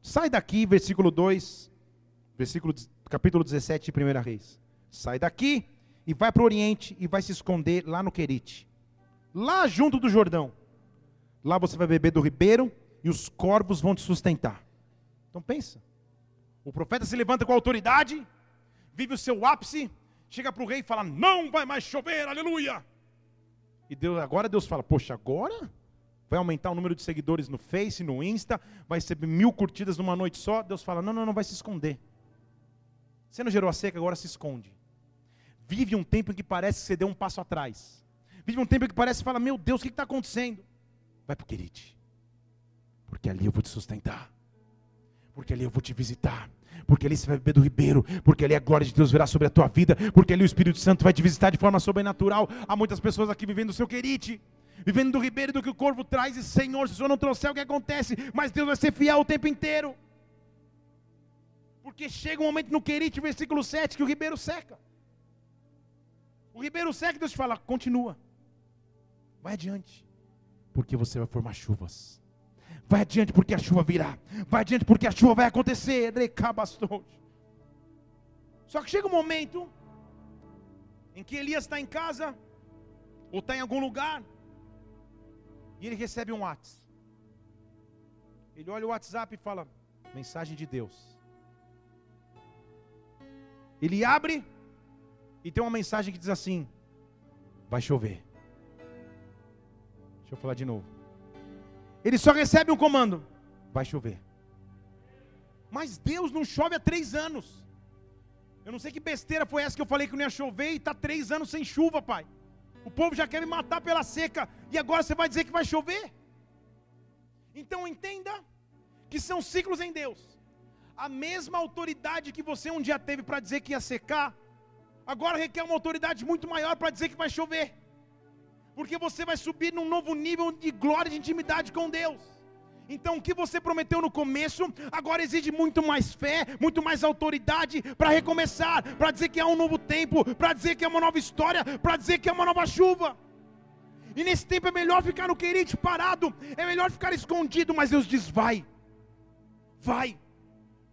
Sai daqui, versículo 2, versículo, capítulo 17 de 1 Reis. Sai daqui e vai para o Oriente e vai se esconder lá no Querite. Lá junto do Jordão. Lá você vai beber do ribeiro e os corvos vão te sustentar. Então pensa. O profeta se levanta com autoridade, vive o seu ápice, chega para o rei e fala: Não vai mais chover, aleluia. E Deus, agora Deus fala: Poxa, agora vai aumentar o número de seguidores no Face, no Insta, vai receber mil curtidas numa noite só. Deus fala: Não, não, não vai se esconder. Você não gerou a seca, agora se esconde. Vive um tempo em que parece que você deu um passo atrás. Vive um tempo em que parece que fala: Meu Deus, o que está acontecendo? Vai para o Querite, porque ali eu vou te sustentar, porque ali eu vou te visitar, porque ali você vai beber do ribeiro, porque ali a glória de Deus virá sobre a tua vida, porque ali o Espírito Santo vai te visitar de forma sobrenatural. Há muitas pessoas aqui vivendo o seu querite, vivendo do ribeiro do que o corvo traz, e Senhor, se o Senhor não trouxer, o que acontece? Mas Deus vai ser fiel o tempo inteiro. Porque chega um momento no querite, versículo 7, que o ribeiro seca. O ribeiro seca Deus te fala: continua, vai adiante, porque você vai formar chuvas. Vai adiante porque a chuva virá. Vai adiante porque a chuva vai acontecer. Só que chega um momento em que Elias está em casa ou está em algum lugar e ele recebe um WhatsApp. Ele olha o WhatsApp e fala: mensagem de Deus. Ele abre e tem uma mensagem que diz assim: vai chover. Deixa eu falar de novo. Ele só recebe um comando: vai chover. Mas Deus não chove há três anos. Eu não sei que besteira foi essa que eu falei que não ia chover e está três anos sem chuva, pai. O povo já quer me matar pela seca e agora você vai dizer que vai chover? Então entenda que são ciclos em Deus. A mesma autoridade que você um dia teve para dizer que ia secar, agora requer uma autoridade muito maior para dizer que vai chover porque você vai subir num novo nível de glória, de intimidade com Deus. Então, o que você prometeu no começo, agora exige muito mais fé, muito mais autoridade para recomeçar, para dizer que há um novo tempo, para dizer que é uma nova história, para dizer que é uma nova chuva. E nesse tempo é melhor ficar no querite parado, é melhor ficar escondido, mas Deus diz: vai, vai,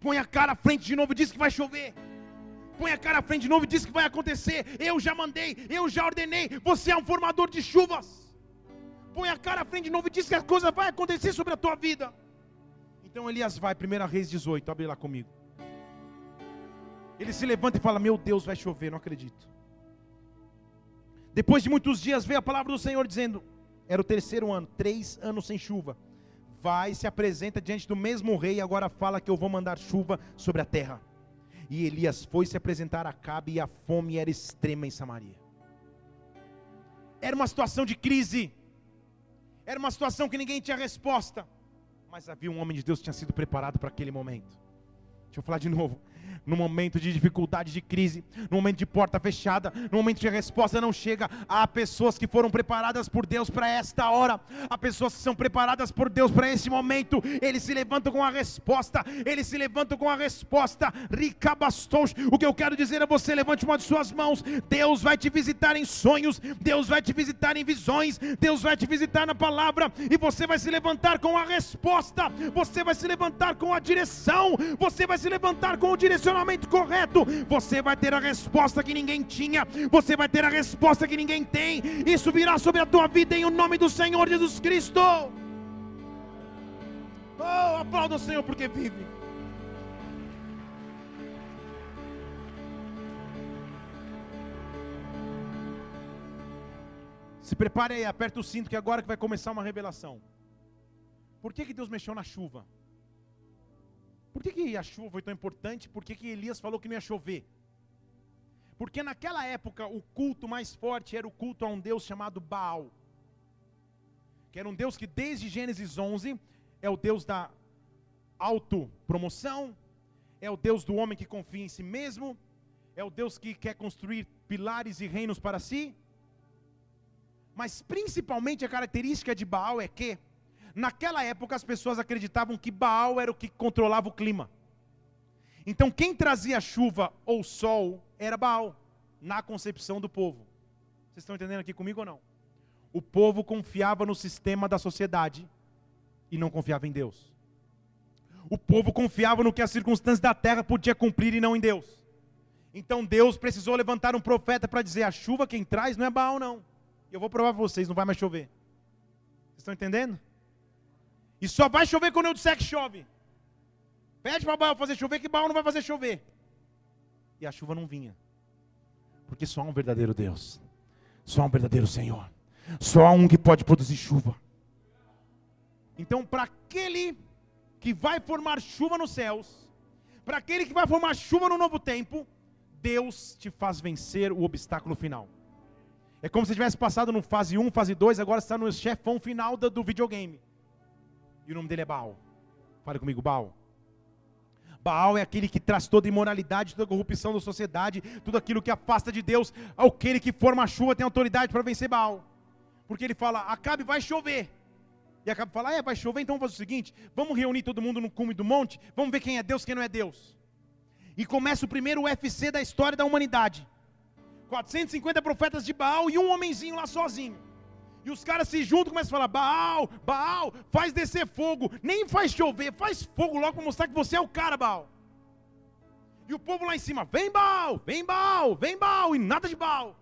põe a cara à frente de novo e diz que vai chover põe a cara à frente de novo e diz que vai acontecer. Eu já mandei, eu já ordenei. Você é um formador de chuvas. Põe a cara à frente de novo e diz que a coisa vai acontecer sobre a tua vida. Então Elias vai, 1 Reis 18, abre lá comigo. Ele se levanta e fala: Meu Deus, vai chover, não acredito. Depois de muitos dias veio a palavra do Senhor dizendo: Era o terceiro ano, três anos sem chuva. Vai, se apresenta diante do mesmo rei, e agora fala que eu vou mandar chuva sobre a terra. E Elias foi se apresentar a Cabe e a fome era extrema em Samaria. Era uma situação de crise. Era uma situação que ninguém tinha resposta. Mas havia um homem de Deus que tinha sido preparado para aquele momento. Deixa eu falar de novo. No momento de dificuldade, de crise, no momento de porta fechada, no momento a resposta não chega, há pessoas que foram preparadas por Deus para esta hora, há pessoas que são preparadas por Deus para esse momento, eles se levantam com a resposta, eles se levantam com a resposta, ricabastos. O que eu quero dizer é você levante uma de suas mãos, Deus vai te visitar em sonhos, Deus vai te visitar em visões, Deus vai te visitar na palavra, e você vai se levantar com a resposta, você vai se levantar com a direção, você vai se levantar com o direcionamento correto, você vai ter a resposta que ninguém tinha, você vai ter a resposta que ninguém tem. Isso virá sobre a tua vida em o nome do Senhor Jesus Cristo. Oh, aplauda o Senhor porque vive. Se prepare aí, aperta o cinto que agora que vai começar uma revelação. Por que, que Deus mexeu na chuva? Por que, que a chuva foi tão importante? Por que, que Elias falou que não ia chover? Porque naquela época o culto mais forte era o culto a um Deus chamado Baal. Que era um Deus que desde Gênesis 11 é o Deus da autopromoção, é o Deus do homem que confia em si mesmo, é o Deus que quer construir pilares e reinos para si. Mas principalmente a característica de Baal é que Naquela época as pessoas acreditavam que Baal era o que controlava o clima. Então quem trazia chuva ou sol era Baal, na concepção do povo. Vocês estão entendendo aqui comigo ou não? O povo confiava no sistema da sociedade e não confiava em Deus. O povo confiava no que as circunstâncias da terra podia cumprir e não em Deus. Então Deus precisou levantar um profeta para dizer: a chuva quem traz não é Baal, não. Eu vou provar para vocês, não vai mais chover. Vocês estão entendendo? E só vai chover quando eu disser que chove. Pede para Baal fazer chover, que Baal não vai fazer chover. E a chuva não vinha. Porque só há um verdadeiro Deus. Só há um verdadeiro Senhor. Só há um que pode produzir chuva. Então, para aquele que vai formar chuva nos céus, para aquele que vai formar chuva no novo tempo, Deus te faz vencer o obstáculo final. É como se tivesse passado no fase 1, fase 2, agora está no chefão final do, do videogame. E o nome dele é Baal. Fale comigo, Baal. Baal é aquele que traz toda imoralidade, toda corrupção da sociedade, tudo aquilo que afasta de Deus. Aquele que forma a chuva tem autoridade para vencer Baal. Porque ele fala, Acabe vai chover. E Acabe fala, é, vai chover, então vamos fazer o seguinte: vamos reunir todo mundo no cume do monte, vamos ver quem é Deus, quem não é Deus. E começa o primeiro UFC da história da humanidade. 450 profetas de Baal e um homenzinho lá sozinho. E os caras se juntam e começam a falar: Baal, Baal, faz descer fogo. Nem faz chover, faz fogo logo para mostrar que você é o cara, Baal. E o povo lá em cima: Vem Baal, vem Baal, vem Baal. E nada de Baal.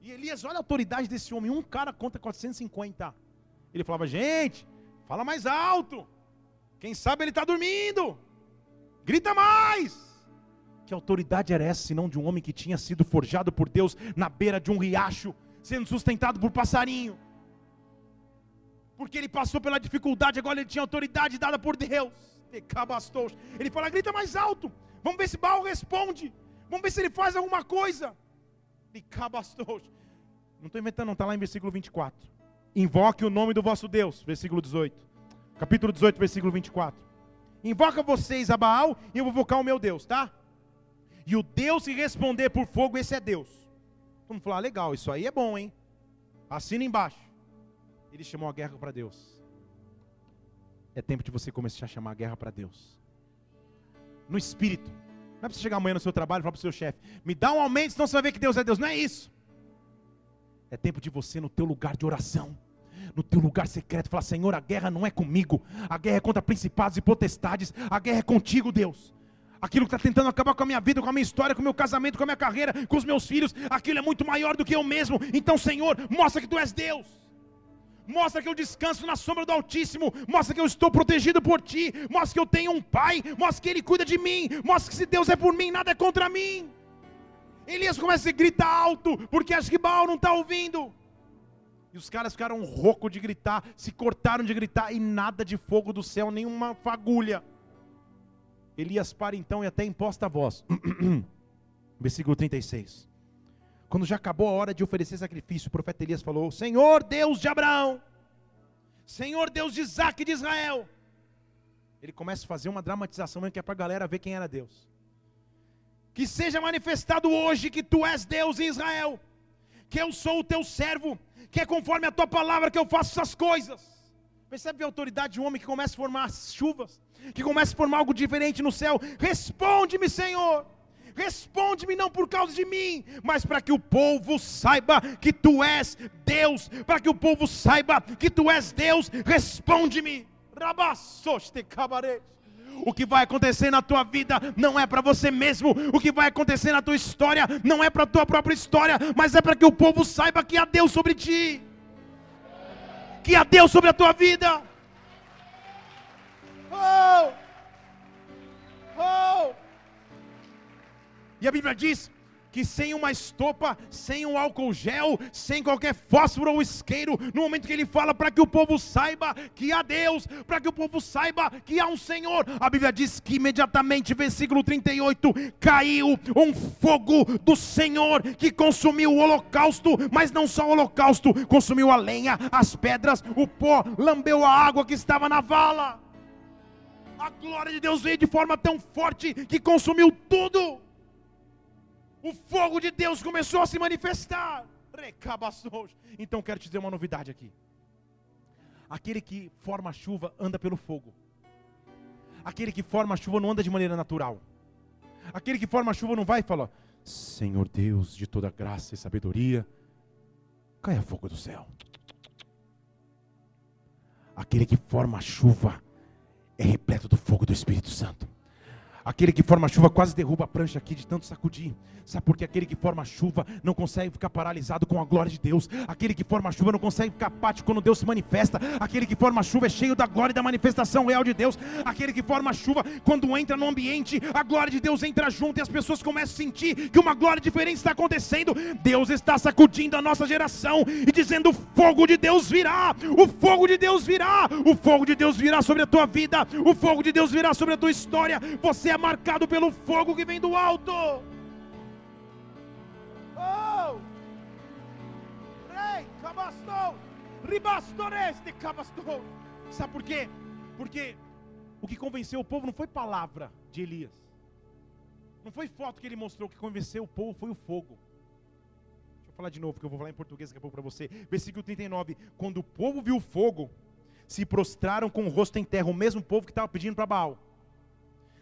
E Elias, olha a autoridade desse homem. Um cara contra 450. Ele falava: Gente, fala mais alto. Quem sabe ele está dormindo. Grita mais. Que autoridade era essa, senão de um homem que tinha sido forjado por Deus na beira de um riacho? Sendo sustentado por passarinho. Porque ele passou pela dificuldade, agora ele tinha autoridade dada por Deus. Ele fala, grita mais alto. Vamos ver se Baal responde. Vamos ver se ele faz alguma coisa. Não estou inventando, não, está lá em versículo 24. Invoque o nome do vosso Deus, versículo 18. Capítulo 18, versículo 24. Invoca vocês a Baal e eu vou invocar o meu Deus, tá? E o Deus que responder por fogo, esse é Deus. Vamos falar, ah, legal, isso aí é bom, hein? Assina embaixo. Ele chamou a guerra para Deus. É tempo de você começar a chamar a guerra para Deus. No espírito. Não é para você chegar amanhã no seu trabalho e falar para o seu chefe: me dá um aumento, senão você vai ver que Deus é Deus. Não é isso. É tempo de você, no teu lugar de oração, no teu lugar secreto, falar: Senhor, a guerra não é comigo, a guerra é contra principados e potestades, a guerra é contigo, Deus aquilo que está tentando acabar com a minha vida, com a minha história, com o meu casamento, com a minha carreira, com os meus filhos, aquilo é muito maior do que eu mesmo. Então, Senhor, mostra que tu és Deus. Mostra que eu descanso na sombra do Altíssimo. Mostra que eu estou protegido por Ti. Mostra que eu tenho um Pai. Mostra que Ele cuida de mim. Mostra que se Deus é por mim, nada é contra mim. Elias começa a gritar alto, porque acha que Baal não está ouvindo. E os caras ficaram roucos de gritar, se cortaram de gritar, e nada de fogo do céu, nenhuma fagulha. Elias para então e até imposta a voz. Versículo 36. Quando já acabou a hora de oferecer sacrifício, o profeta Elias falou: Senhor Deus de Abraão, Senhor Deus de Isaac e de Israel, Ele começa a fazer uma dramatização mesmo que é para a galera ver quem era Deus. Que seja manifestado hoje que tu és Deus em Israel, que eu sou o teu servo, que é conforme a tua palavra que eu faço essas coisas. Percebe a autoridade de um homem que começa a formar as chuvas, que começa a formar algo diferente no céu? Responde-me, Senhor. Responde-me não por causa de mim, mas para que o povo saiba que tu és Deus, para que o povo saiba que tu és Deus, responde-me. O que vai acontecer na tua vida não é para você mesmo, o que vai acontecer na tua história não é para a tua própria história, mas é para que o povo saiba que há Deus sobre ti, que há Deus sobre a tua vida. Oh! Oh! E a Bíblia diz que sem uma estopa, sem um álcool gel, sem qualquer fósforo ou isqueiro, no momento que ele fala para que o povo saiba que há Deus, para que o povo saiba que há um Senhor, a Bíblia diz que imediatamente, versículo 38, caiu um fogo do Senhor que consumiu o holocausto, mas não só o holocausto, consumiu a lenha, as pedras, o pó, lambeu a água que estava na vala. A glória de Deus veio de forma tão forte que consumiu tudo o fogo de Deus começou a se manifestar. Então quero te dizer uma novidade aqui. Aquele que forma a chuva anda pelo fogo. Aquele que forma a chuva não anda de maneira natural. Aquele que forma a chuva não vai e fala: Senhor Deus de toda graça e sabedoria, caia fogo do céu. Aquele que forma a chuva é repleto do fogo do Espírito Santo. Aquele que forma chuva quase derruba a prancha aqui de tanto sacudir. Sabe por que aquele que forma chuva não consegue ficar paralisado com a glória de Deus? Aquele que forma chuva não consegue ficar apático quando Deus se manifesta. Aquele que forma chuva é cheio da glória e da manifestação real de Deus. Aquele que forma chuva, quando entra no ambiente, a glória de Deus entra junto e as pessoas começam a sentir que uma glória diferente está acontecendo. Deus está sacudindo a nossa geração e dizendo: o fogo de Deus virá, o fogo de Deus virá, o fogo de Deus virá sobre a tua vida, o fogo de Deus virá sobre a tua história. Você é marcado pelo fogo que vem do alto. Oh! Rei, cabastou, ribastoreste, cabastou. Sabe por quê? Porque o que convenceu o povo não foi palavra de Elias. Não foi foto que ele mostrou, o que convenceu o povo foi o fogo. Deixa eu falar de novo, porque eu vou falar em português daqui a pouco para você. Versículo 39. Quando o povo viu o fogo, se prostraram com o rosto em terra, o mesmo povo que estava pedindo para Baal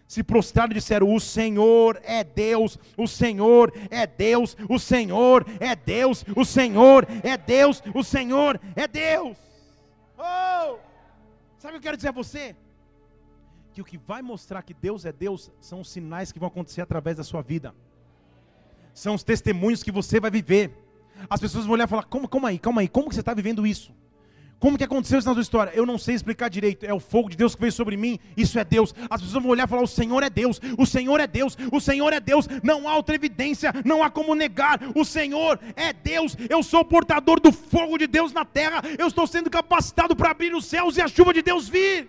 se prostraram e disseram: O Senhor é Deus, o Senhor é Deus, o Senhor é Deus, o Senhor é Deus, o Senhor é Deus. Oh! Sabe o que eu quero dizer a você? Que o que vai mostrar que Deus é Deus são os sinais que vão acontecer através da sua vida, são os testemunhos que você vai viver. As pessoas vão olhar e falar: Como, calma aí, calma aí, como que você está vivendo isso? Como que aconteceu isso na sua história? Eu não sei explicar direito. É o fogo de Deus que veio sobre mim. Isso é Deus. As pessoas vão olhar e falar: O Senhor é Deus. O Senhor é Deus. O Senhor é Deus. Não há outra evidência. Não há como negar. O Senhor é Deus. Eu sou portador do fogo de Deus na terra. Eu estou sendo capacitado para abrir os céus e a chuva de Deus vir.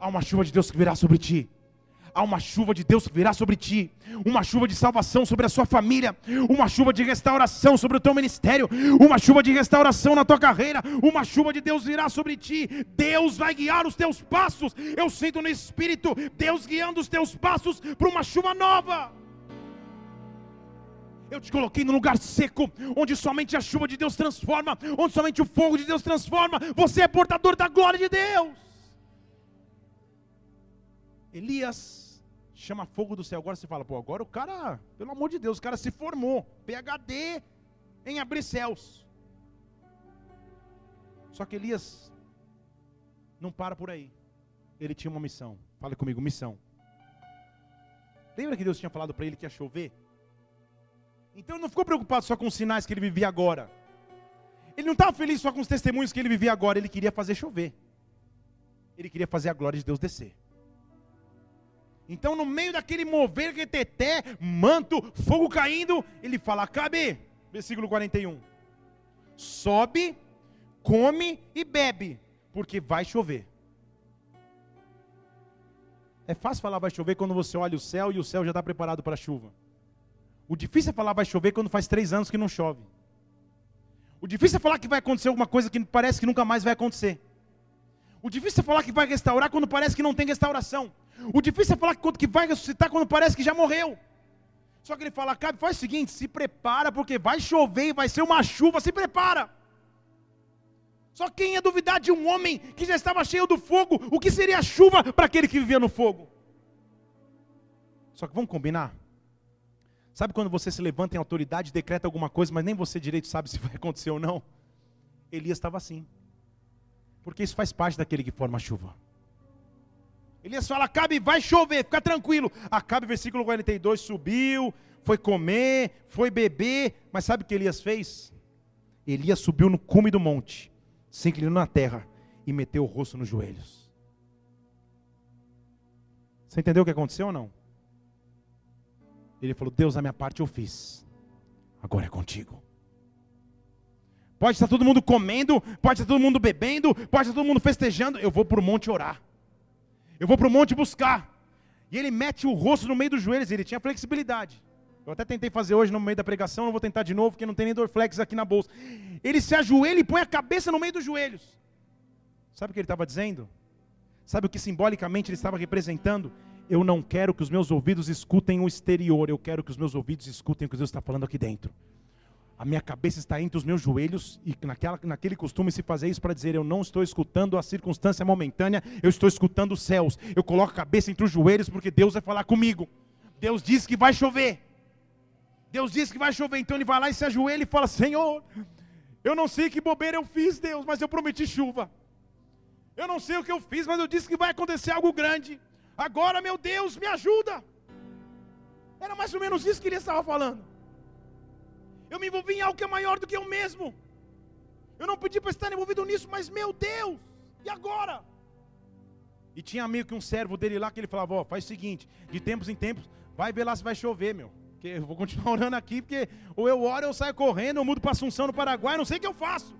Há uma chuva de Deus que virá sobre ti há uma chuva de Deus que virá sobre ti, uma chuva de salvação sobre a sua família, uma chuva de restauração sobre o teu ministério, uma chuva de restauração na tua carreira, uma chuva de Deus virá sobre ti. Deus vai guiar os teus passos. Eu sinto no espírito Deus guiando os teus passos para uma chuva nova. Eu te coloquei num lugar seco, onde somente a chuva de Deus transforma, onde somente o fogo de Deus transforma. Você é portador da glória de Deus. Elias chama fogo do céu. Agora você fala, pô, agora o cara, pelo amor de Deus, o cara se formou. PHD em abrir céus. Só que Elias não para por aí. Ele tinha uma missão. Fala comigo, missão. Lembra que Deus tinha falado para ele que ia chover? Então ele não ficou preocupado só com os sinais que ele vivia agora. Ele não estava feliz só com os testemunhos que ele vivia agora. Ele queria fazer chover. Ele queria fazer a glória de Deus descer. Então, no meio daquele mover, reteté, manto, fogo caindo, ele fala: Cabe, versículo 41. Sobe, come e bebe, porque vai chover. É fácil falar vai chover quando você olha o céu e o céu já está preparado para a chuva. O difícil é falar vai chover quando faz três anos que não chove. O difícil é falar que vai acontecer alguma coisa que parece que nunca mais vai acontecer. O difícil é falar que vai restaurar quando parece que não tem restauração. O difícil é falar que vai ressuscitar quando parece que já morreu. Só que ele fala, Acabe, faz o seguinte, se prepara, porque vai chover e vai ser uma chuva, se prepara. Só quem ia duvidar de um homem que já estava cheio do fogo, o que seria a chuva para aquele que vivia no fogo? Só que vamos combinar? Sabe quando você se levanta em autoridade, decreta alguma coisa, mas nem você direito sabe se vai acontecer ou não? Elias estava assim. Porque isso faz parte daquele que forma a chuva. Elias fala: Acabe, vai chover, fica tranquilo. Acabe, versículo 42, subiu, foi comer, foi beber. Mas sabe o que Elias fez? Elias subiu no cume do monte, se inclinou na terra e meteu o rosto nos joelhos. Você entendeu o que aconteceu ou não? Ele falou: Deus, a minha parte eu fiz, agora é contigo. Pode estar todo mundo comendo, pode estar todo mundo bebendo, pode estar todo mundo festejando. Eu vou para o monte orar. Eu vou para o monte buscar. E ele mete o rosto no meio dos joelhos, ele tinha flexibilidade. Eu até tentei fazer hoje no meio da pregação, não vou tentar de novo, porque não tem nem Dorflex aqui na bolsa. Ele se ajoelha e põe a cabeça no meio dos joelhos. Sabe o que ele estava dizendo? Sabe o que simbolicamente ele estava representando? Eu não quero que os meus ouvidos escutem o exterior, eu quero que os meus ouvidos escutem o que Deus está falando aqui dentro. A minha cabeça está entre os meus joelhos e naquela, naquele costume se fazer isso para dizer: eu não estou escutando a circunstância momentânea, eu estou escutando os céus. Eu coloco a cabeça entre os joelhos porque Deus vai falar comigo. Deus diz que vai chover. Deus diz que vai chover, então ele vai lá e se ajoelha e fala: Senhor, eu não sei que bobeira eu fiz, Deus, mas eu prometi chuva. Eu não sei o que eu fiz, mas eu disse que vai acontecer algo grande. Agora, meu Deus, me ajuda. Era mais ou menos isso que ele estava falando. Eu me envolvi em algo que é maior do que eu mesmo. Eu não pedi para estar envolvido nisso, mas meu Deus, e agora? E tinha meio que um servo dele lá que ele falava: Ó, faz o seguinte, de tempos em tempos, vai ver lá se vai chover, meu. Porque eu vou continuar orando aqui, porque ou eu oro, eu saio correndo, eu mudo para Assunção no Paraguai, não sei o que eu faço.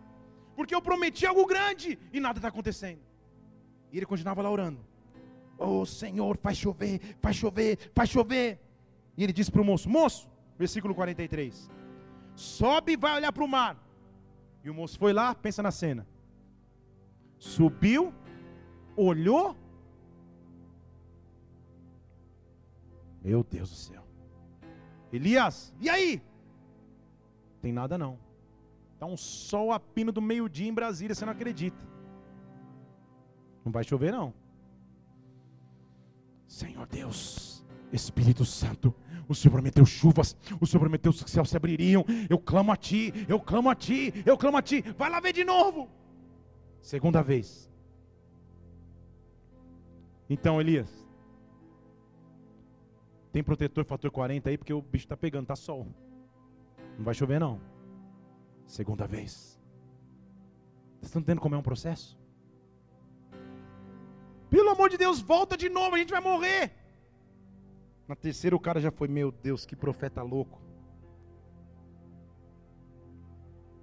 Porque eu prometi algo grande e nada está acontecendo. E ele continuava lá orando. Oh Senhor, faz chover, faz chover, faz chover. E ele disse para o moço: Moço, versículo 43 sobe e vai olhar para o mar. E o moço foi lá, pensa na cena. Subiu, olhou. Meu Deus do céu. Elias, e aí? Tem nada não. Está um sol a pino do meio-dia em Brasília, você não acredita. Não vai chover não. Senhor Deus, Espírito Santo, o Senhor prometeu chuvas, o Senhor prometeu que os céus se abririam. Eu clamo a Ti, eu clamo a Ti, eu clamo a Ti. Vai lá ver de novo. Segunda vez. Então, Elias, tem protetor fator 40 aí, porque o bicho está pegando, está sol. Não vai chover, não. Segunda vez. Vocês estão entendendo como é um processo? Pelo amor de Deus, volta de novo, a gente vai morrer. Na terceira o cara já foi, meu Deus, que profeta louco.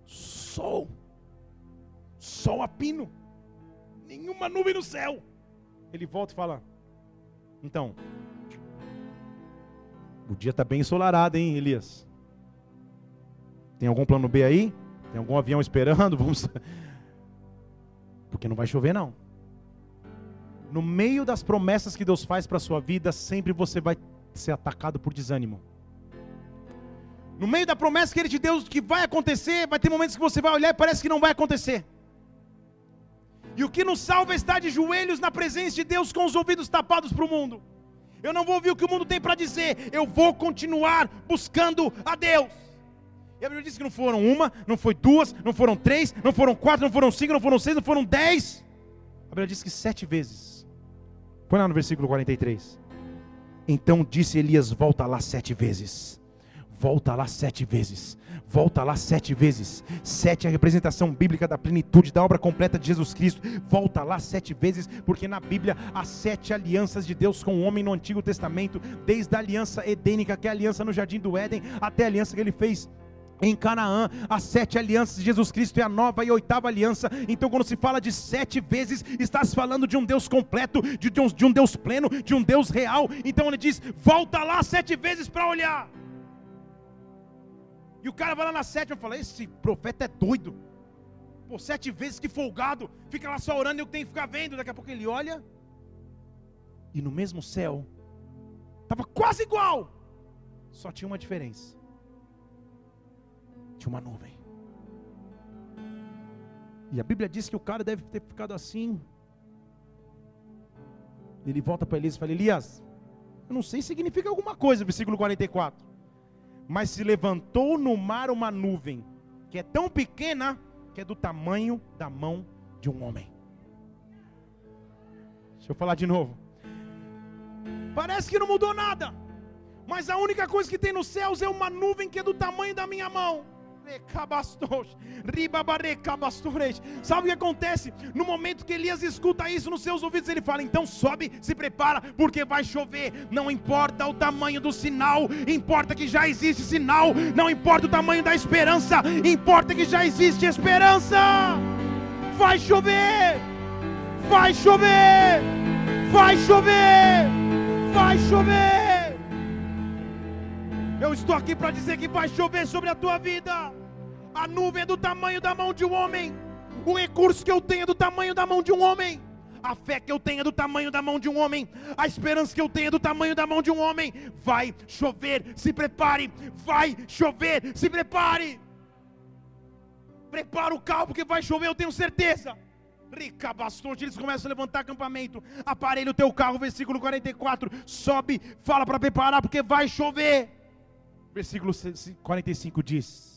Sol. Sol a pino. Nenhuma nuvem no céu. Ele volta e fala: Então, o dia está bem ensolarado, hein, Elias? Tem algum plano B aí? Tem algum avião esperando? Vamos. Porque não vai chover, não. No meio das promessas que Deus faz para a sua vida, sempre você vai ser atacado por desânimo. No meio da promessa que ele te deu que vai acontecer, vai ter momentos que você vai olhar e parece que não vai acontecer. E o que nos salva é estar de joelhos na presença de Deus com os ouvidos tapados para o mundo. Eu não vou ouvir o que o mundo tem para dizer, eu vou continuar buscando a Deus. E a Bíblia diz que não foram uma, não foi duas, não foram três, não foram quatro, não foram cinco, não foram seis, não foram dez. A Bíblia diz que sete vezes. Põe lá no versículo 43. Então disse Elias: Volta lá sete vezes. Volta lá sete vezes. Volta lá sete vezes. Sete é a representação bíblica da plenitude da obra completa de Jesus Cristo. Volta lá sete vezes, porque na Bíblia há sete alianças de Deus com o homem no Antigo Testamento, desde a aliança edênica, que é a aliança no jardim do Éden, até a aliança que ele fez em Canaã, as sete alianças de Jesus Cristo é a nova e oitava aliança. Então, quando se fala de sete vezes, está se falando de um Deus completo, de um, de um Deus pleno, de um Deus real. Então ele diz: volta lá sete vezes para olhar. E o cara vai lá na sétima e fala: Esse profeta é doido. Pô, sete vezes que folgado, fica lá só orando e eu tenho que ficar vendo. Daqui a pouco ele olha, e no mesmo céu, estava quase igual, só tinha uma diferença: tinha uma nuvem. E a Bíblia diz que o cara deve ter ficado assim. Ele volta para Elias e fala: Elias, eu não sei se significa alguma coisa, versículo 44. Mas se levantou no mar uma nuvem, que é tão pequena, que é do tamanho da mão de um homem. Deixa eu falar de novo. Parece que não mudou nada, mas a única coisa que tem nos céus é uma nuvem que é do tamanho da minha mão. Sabe o que acontece? No momento que Elias escuta isso nos seus ouvidos, ele fala: então sobe, se prepara, porque vai chover. Não importa o tamanho do sinal, importa que já existe sinal. Não importa o tamanho da esperança, importa que já existe esperança. Vai chover, vai chover, vai chover, vai chover. Eu estou aqui para dizer que vai chover sobre a tua vida. A nuvem é do tamanho da mão de um homem. O recurso que eu tenho é do tamanho da mão de um homem. A fé que eu tenho é do tamanho da mão de um homem. A esperança que eu tenho é do tamanho da mão de um homem. Vai chover, se prepare. Vai chover, se prepare. Prepara o carro porque vai chover, eu tenho certeza. Rica bastante, eles começam a levantar acampamento. Aparelha o teu carro, versículo 44. Sobe, fala para preparar porque vai chover. Versículo 45 diz: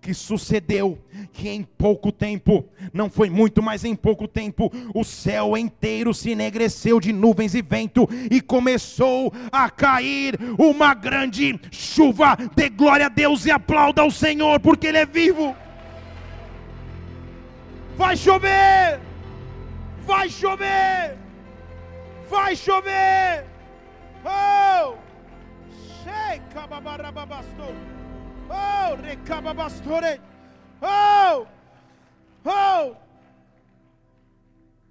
que sucedeu que em pouco tempo, não foi muito, mas em pouco tempo, o céu inteiro se enegreceu de nuvens e vento e começou a cair uma grande chuva. De glória a Deus e aplauda ao Senhor, porque Ele é vivo. Vai chover, vai chover, vai chover. Oh! Sheika babarabastou. Oh, recaba bastore. Oh! Oh!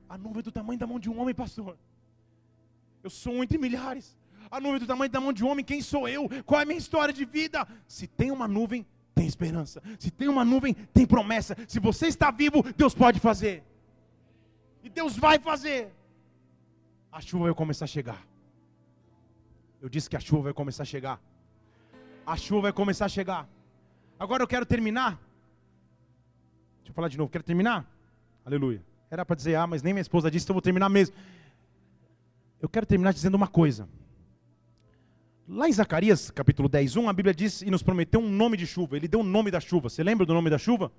A nuvem é do tamanho da mão de um homem, pastor. Eu sou um entre milhares. A nuvem é do tamanho da mão de um homem, quem sou eu? Qual é a minha história de vida? Se tem uma nuvem, tem esperança. Se tem uma nuvem, tem promessa. Se você está vivo, Deus pode fazer. E Deus vai fazer. A chuva vai começar a chegar. Eu disse que a chuva vai começar a chegar a chuva vai começar a chegar. Agora eu quero terminar. Deixa eu falar de novo, quero terminar? Aleluia. Era para dizer ah, mas nem minha esposa disse, então eu vou terminar mesmo. Eu quero terminar dizendo uma coisa. Lá em Zacarias, capítulo 10, 1, a Bíblia diz e nos prometeu um nome de chuva. Ele deu o um nome da chuva. Você lembra do nome da chuva?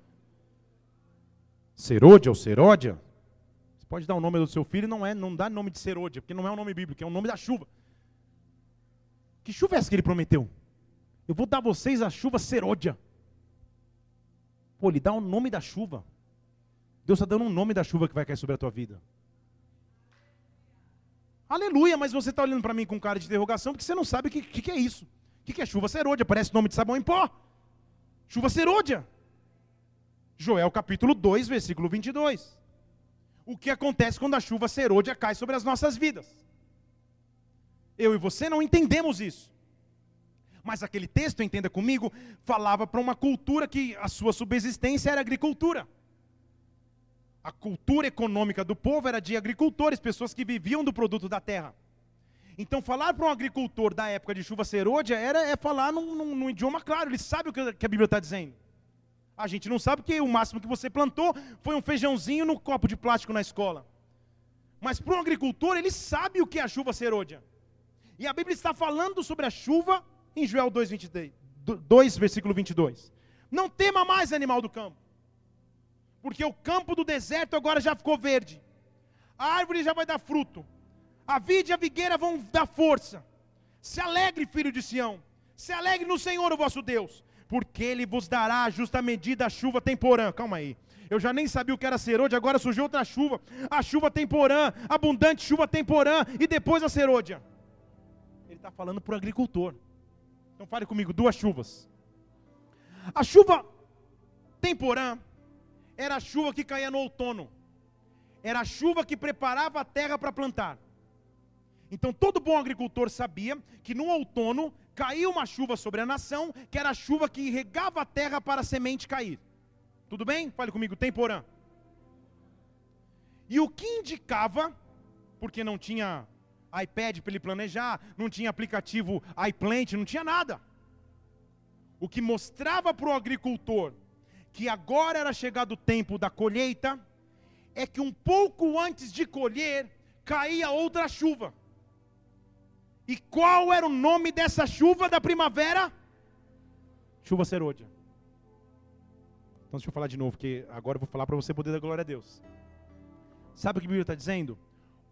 Serôdia ou Seródia? Você pode dar o nome do seu filho, não é, não dá nome de Serôdia, porque não é um nome bíblico, é o nome da chuva. Que chuva é essa que ele prometeu? Eu vou dar a vocês a chuva serôdia. Pô, ele dá o nome da chuva. Deus está dando um nome da chuva que vai cair sobre a tua vida. Aleluia, mas você está olhando para mim com cara de interrogação porque você não sabe o que, que, que, é isso. O que, que é chuva serôdia? Parece nome de sabão em pó. Chuva serôdia. Joel capítulo 2, versículo 22. O que acontece quando a chuva serôdia cai sobre as nossas vidas? Eu e você não entendemos isso. Mas aquele texto, entenda comigo, falava para uma cultura que a sua subsistência era agricultura. A cultura econômica do povo era de agricultores, pessoas que viviam do produto da terra. Então, falar para um agricultor da época de chuva serôdia era é falar num, num, num idioma claro, ele sabe o que, que a Bíblia está dizendo. A gente não sabe que o máximo que você plantou foi um feijãozinho no copo de plástico na escola. Mas para um agricultor, ele sabe o que é a chuva serôdia. E a Bíblia está falando sobre a chuva em Joel 2, 23, 2, versículo 22. Não tema mais animal do campo, porque o campo do deserto agora já ficou verde, a árvore já vai dar fruto, a vide e a figueira vão dar força. Se alegre, filho de Sião, se alegre no Senhor, o vosso Deus, porque Ele vos dará a justa medida a chuva temporã. Calma aí. Eu já nem sabia o que era serôdia, agora surgiu outra chuva. A chuva temporã, abundante chuva temporã, e depois a serôdia. Ele está falando para o agricultor. Então fale comigo, duas chuvas. A chuva temporã era a chuva que caía no outono. Era a chuva que preparava a terra para plantar. Então todo bom agricultor sabia que no outono caía uma chuva sobre a nação, que era a chuva que regava a terra para a semente cair. Tudo bem? Fale comigo, temporã. E o que indicava, porque não tinha iPad para ele planejar, não tinha aplicativo iPlant, não tinha nada. O que mostrava para o agricultor que agora era chegado o tempo da colheita, é que um pouco antes de colher, caía outra chuva. E qual era o nome dessa chuva da primavera? Chuva serôdia. Então deixa eu falar de novo, porque agora eu vou falar para você poder dar glória a Deus. Sabe o que a Bíblia está dizendo?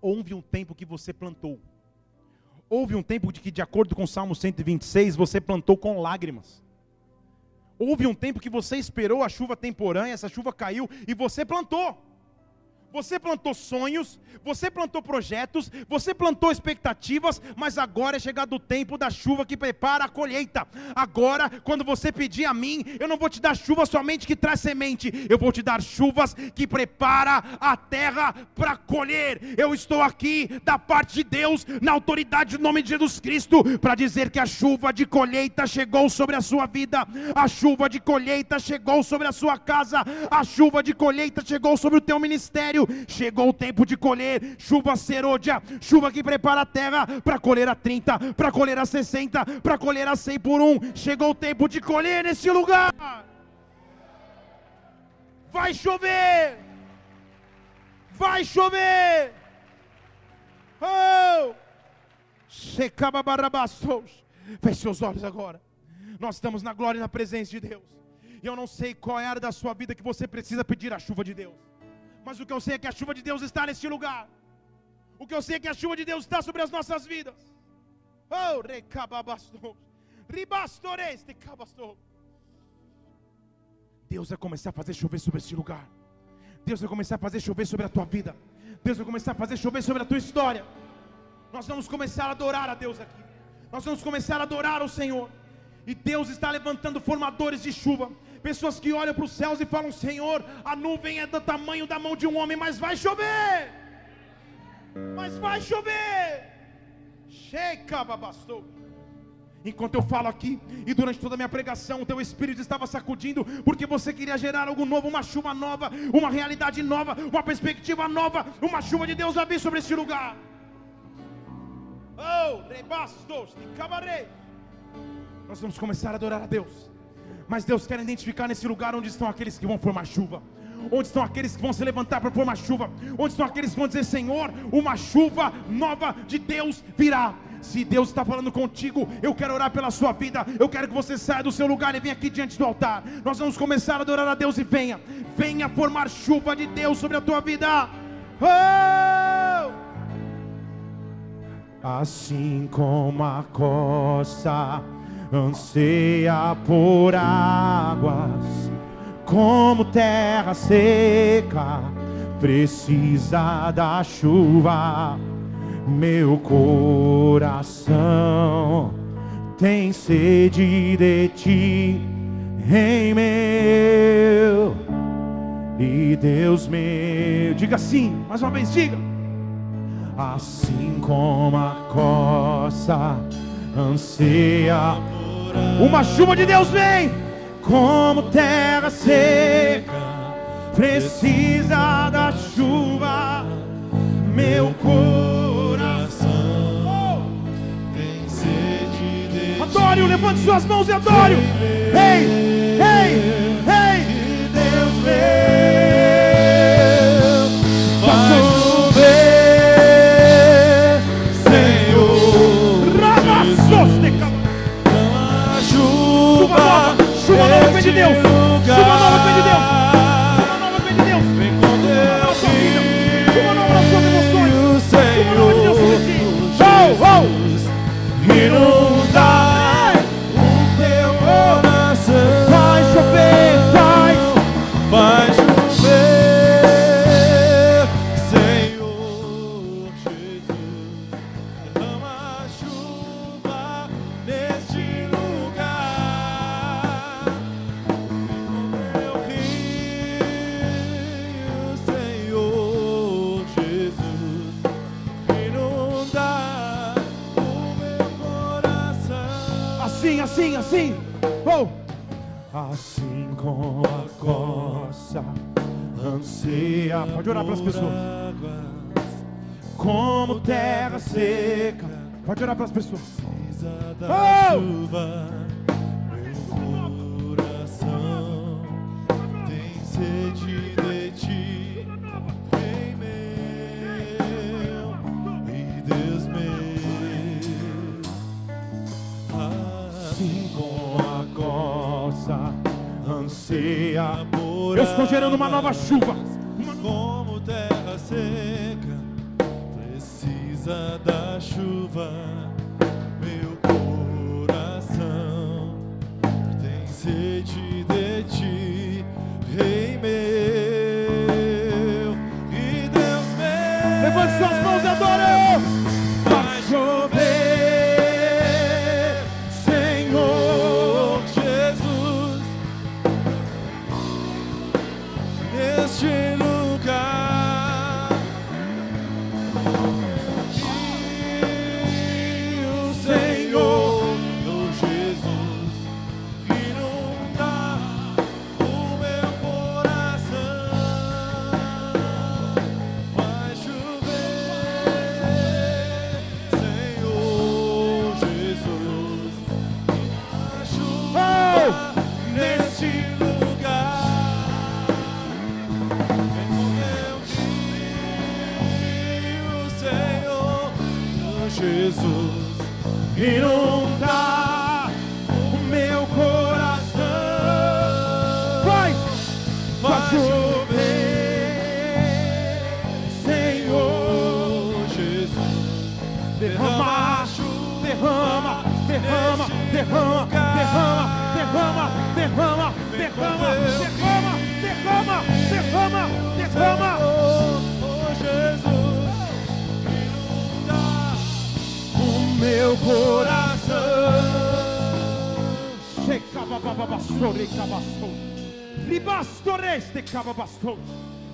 Houve um tempo que você plantou. Houve um tempo de que, de acordo com o Salmo 126, você plantou com lágrimas. Houve um tempo que você esperou a chuva temporânea, essa chuva caiu e você plantou. Você plantou sonhos, você plantou projetos, você plantou expectativas, mas agora é chegado o tempo da chuva que prepara a colheita. Agora, quando você pedir a mim, eu não vou te dar chuva somente que traz semente, eu vou te dar chuvas que prepara a terra para colher. Eu estou aqui da parte de Deus, na autoridade do nome de Jesus Cristo, para dizer que a chuva de colheita chegou sobre a sua vida, a chuva de colheita chegou sobre a sua casa, a chuva de colheita chegou sobre o teu ministério chegou o tempo de colher, chuva serôdia, chuva que prepara a terra para colher a 30, para colher a 60, para colher a 100 por um. Chegou o tempo de colher nesse lugar. Vai chover. Vai chover. Oh! Feche seus olhos agora. Nós estamos na glória e na presença de Deus. E eu não sei qual é a área da sua vida que você precisa pedir a chuva de Deus. Mas o que eu sei é que a chuva de Deus está neste lugar. O que eu sei é que a chuva de Deus está sobre as nossas vidas. Oh, recababastou. Ribastoreste cabastou. Deus vai começar a fazer chover sobre este lugar. Deus vai começar a fazer chover sobre a tua vida. Deus vai começar a fazer chover sobre a tua história. Nós vamos começar a adorar a Deus aqui. Nós vamos começar a adorar o Senhor. E Deus está levantando formadores de chuva pessoas que olham para os céus e falam: Senhor, a nuvem é do tamanho da mão de um homem, mas vai chover, mas vai chover. Checa, babastou. Enquanto eu falo aqui, e durante toda a minha pregação, o teu espírito estava sacudindo, porque você queria gerar algo novo, uma chuva nova, uma realidade nova, uma perspectiva nova, uma chuva de Deus a vir sobre esse lugar. Oh, rebastos, cabarei. Nós vamos começar a adorar a Deus. Mas Deus quer identificar nesse lugar onde estão aqueles que vão formar chuva. Onde estão aqueles que vão se levantar para formar chuva? Onde estão aqueles que vão dizer: Senhor, uma chuva nova de Deus virá. Se Deus está falando contigo, eu quero orar pela sua vida. Eu quero que você saia do seu lugar e venha aqui diante do altar. Nós vamos começar a adorar a Deus e venha, venha formar chuva de Deus sobre a tua vida. Oh! Assim como a costa anseia por águas, como terra seca, precisa da chuva. Meu coração tem sede de ti, em meu e Deus meu. Diga assim, mais uma vez, diga. Assim como a coça anseia uma chuva de Deus vem, como terra seca, precisa da chuva, meu coração tem sede de Adore-o, levante suas mãos e adore-o. Ei, ei, ei, Deus meu,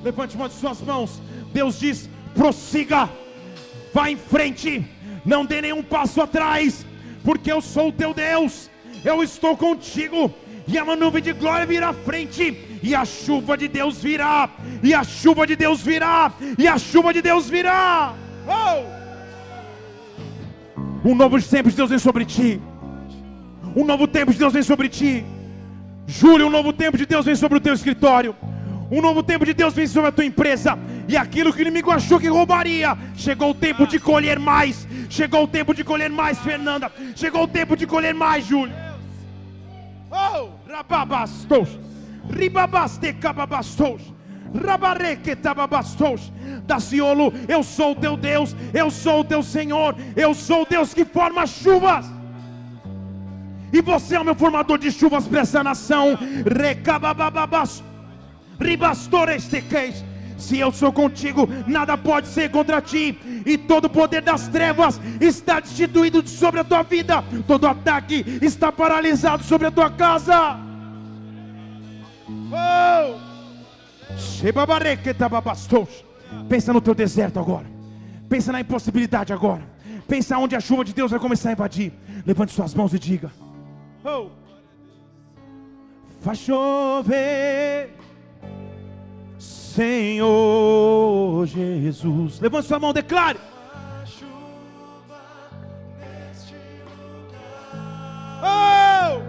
Levante uma de suas mãos. Deus diz: prossiga, vá em frente, não dê nenhum passo atrás, porque eu sou o teu Deus, eu estou contigo. E a nuvem de glória virá à frente, e a chuva de Deus virá, e a chuva de Deus virá, e a chuva de Deus virá. Oh! Um novo tempo de Deus vem sobre ti. Um novo tempo de Deus vem sobre ti. Júlio, um novo tempo de Deus vem sobre o teu escritório. Um novo tempo de Deus vem sobre a tua empresa. E aquilo que o inimigo achou que roubaria, chegou o tempo de colher mais. Chegou o tempo de colher mais, Fernanda. Chegou o tempo de colher mais, Júlio. Oh, rababastos. Ribabaste cababastos. Rabareque tababastos. Daciolo, eu sou o teu Deus, eu sou o teu Senhor, eu sou o Deus que forma chuvas. E você é o meu formador de chuvas para essa nação. Recababababas. Se eu sou contigo, nada pode ser contra ti. E todo o poder das trevas está destituído sobre a tua vida. Todo ataque está paralisado sobre a tua casa. Oh! Pensa no teu deserto agora. Pensa na impossibilidade agora. Pensa onde a chuva de Deus vai começar a invadir. Levante suas mãos e diga: Oh! Faz chover, Senhor Jesus. Levante sua mão, declare. Oh!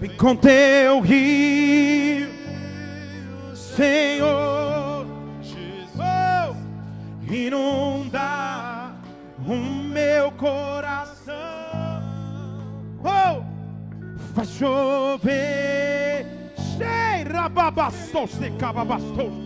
Vem com teu rio, Senhor. Jesus, Oh! Inunda o meu coração. Oh! Faz chover. Cheira babastos, se cababastos.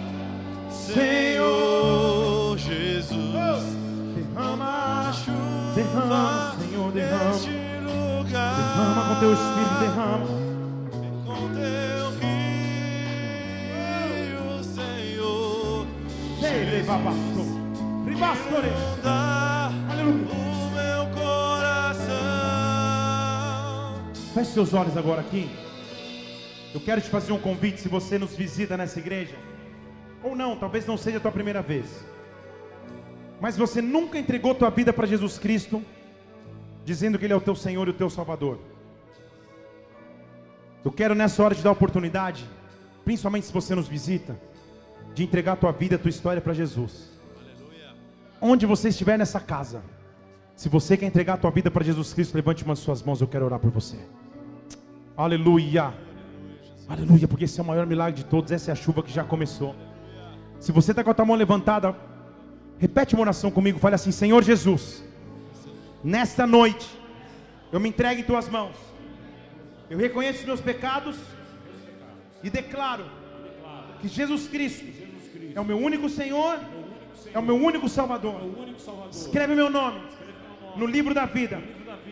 teu espírito, derrama. Com teu rio, Senhor babastou. Ribastore. Aleluia. o meu coração. Feche seus olhos agora aqui. Eu quero te fazer um convite se você nos visita nessa igreja. Ou não, talvez não seja a tua primeira vez. Mas você nunca entregou tua vida para Jesus Cristo, dizendo que Ele é o teu Senhor e o teu Salvador. Eu quero nessa hora te dar a oportunidade, principalmente se você nos visita, de entregar tua vida, tua história para Jesus. Onde você estiver nessa casa, se você quer entregar a tua vida para Jesus Cristo, levante uma de suas mãos, eu quero orar por você. Aleluia. Aleluia, porque esse é o maior milagre de todos, essa é a chuva que já começou. Se você está com a tua mão levantada, repete uma oração comigo, fale assim: Senhor Jesus, nesta noite, eu me entrego em tuas mãos. Eu reconheço os meus pecados e declaro que Jesus Cristo é o meu único Senhor, é o meu único Salvador. Escreve meu nome no livro da vida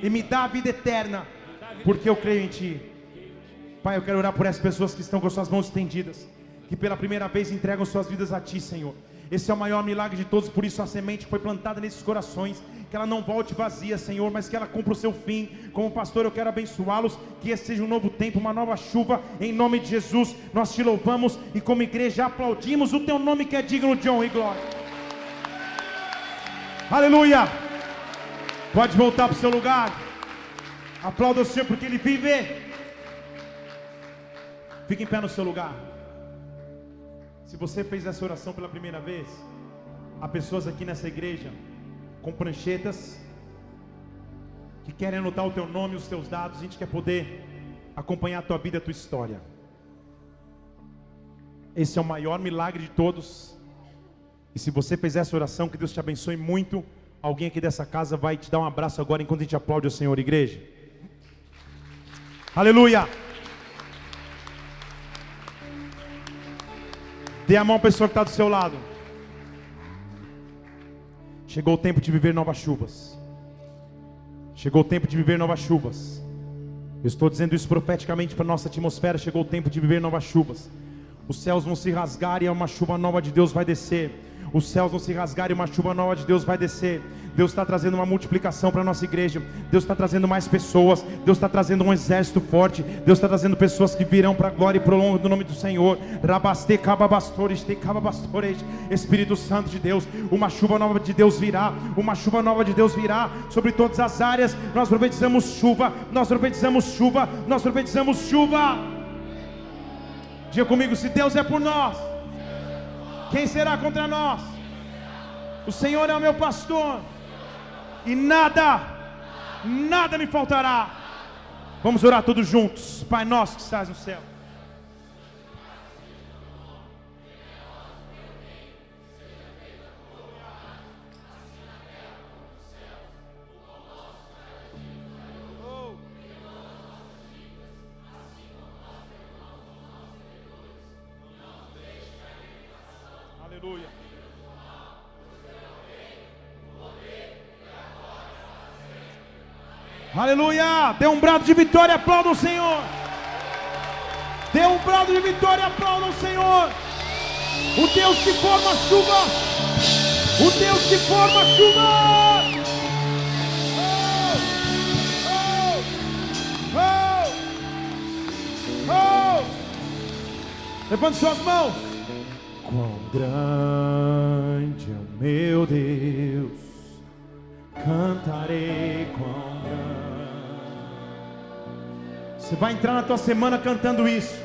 e me dá a vida eterna, porque eu creio em Ti. Pai, eu quero orar por essas pessoas que estão com suas mãos estendidas, que pela primeira vez entregam suas vidas a Ti, Senhor. Esse é o maior milagre de todos, por isso a semente foi plantada nesses corações, que ela não volte vazia, Senhor, mas que ela cumpra o seu fim. Como pastor, eu quero abençoá-los, que esse seja um novo tempo, uma nova chuva, em nome de Jesus. Nós te louvamos e como igreja aplaudimos o teu nome que é digno de honra e glória. Aleluia! Pode voltar para o seu lugar. Aplauda o Senhor porque Ele vive. Fique em pé no seu lugar. Se você fez essa oração pela primeira vez, há pessoas aqui nessa igreja com pranchetas que querem anotar o teu nome os teus dados. A gente quer poder acompanhar a tua vida, a tua história. Esse é o maior milagre de todos. E se você fez essa oração, que Deus te abençoe muito. Alguém aqui dessa casa vai te dar um abraço agora enquanto a gente aplaude o Senhor, igreja. Aleluia! Dê a mão à pessoa que está do seu lado. Chegou o tempo de viver novas chuvas. Chegou o tempo de viver novas chuvas. Eu estou dizendo isso profeticamente para a nossa atmosfera. Chegou o tempo de viver novas chuvas. Os céus vão se rasgar e uma chuva nova de Deus vai descer. Os céus vão se rasgar e uma chuva nova de Deus vai descer. Deus está trazendo uma multiplicação para a nossa igreja. Deus está trazendo mais pessoas. Deus está trazendo um exército forte. Deus está trazendo pessoas que virão para a glória e para o do nome do Senhor. Rabaste cababastores, te cababastores. Espírito Santo de Deus, uma chuva nova de Deus virá. Uma chuva nova de Deus virá sobre todas as áreas. Nós profetizamos chuva. Nós profetizamos chuva. Nós profetizamos chuva. Diga comigo: se Deus é por nós, quem será contra nós? O Senhor é o meu pastor, e nada, nada me faltará. Vamos orar todos juntos, Pai nosso que estás no céu. Aleluia. Aleluia! Dê um brado de vitória, aplauda o Senhor. Dê um brado de vitória, aplauda o Senhor. O Deus que forma a chuva. O Deus que forma a chuva. Oh, oh, oh, oh. Levante suas mãos. Grande é o meu Deus, cantarei quão grande. Você vai entrar na tua semana cantando isso.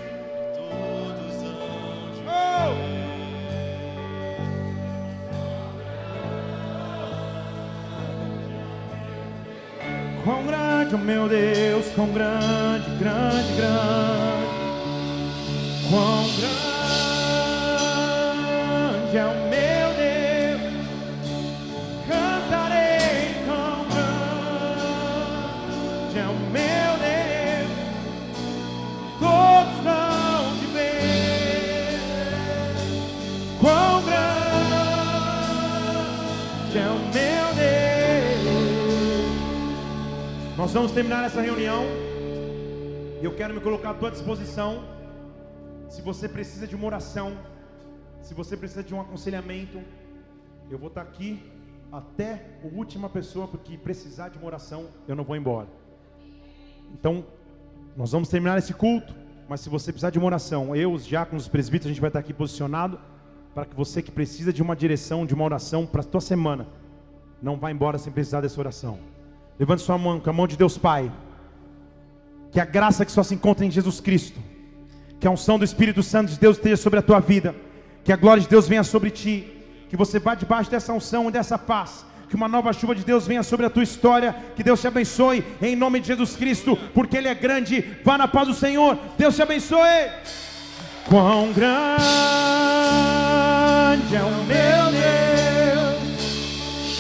Terminar essa reunião. Eu quero me colocar à tua disposição. Se você precisa de uma oração, se você precisa de um aconselhamento, Eu vou estar aqui até a última pessoa, porque precisar de uma oração, eu não vou embora. Então, nós vamos terminar esse culto, mas se você precisar de uma oração, eu, os diáconos, os presbíteros, a gente vai estar aqui posicionado para que você que precisa de uma direção, de uma oração para a tua semana, não vá embora sem precisar dessa oração. Levante sua mão com a mão de Deus Pai. Que a graça que só se encontra em Jesus Cristo, que a unção do Espírito Santo de Deus esteja sobre a tua vida, que a glória de Deus venha sobre ti, que você vá debaixo dessa unção e dessa paz, que uma nova chuva de Deus venha sobre a tua história, que Deus te abençoe em nome de Jesus Cristo, porque Ele é grande. Vá na paz do Senhor, Deus te abençoe. Quão grande é o meu Deus.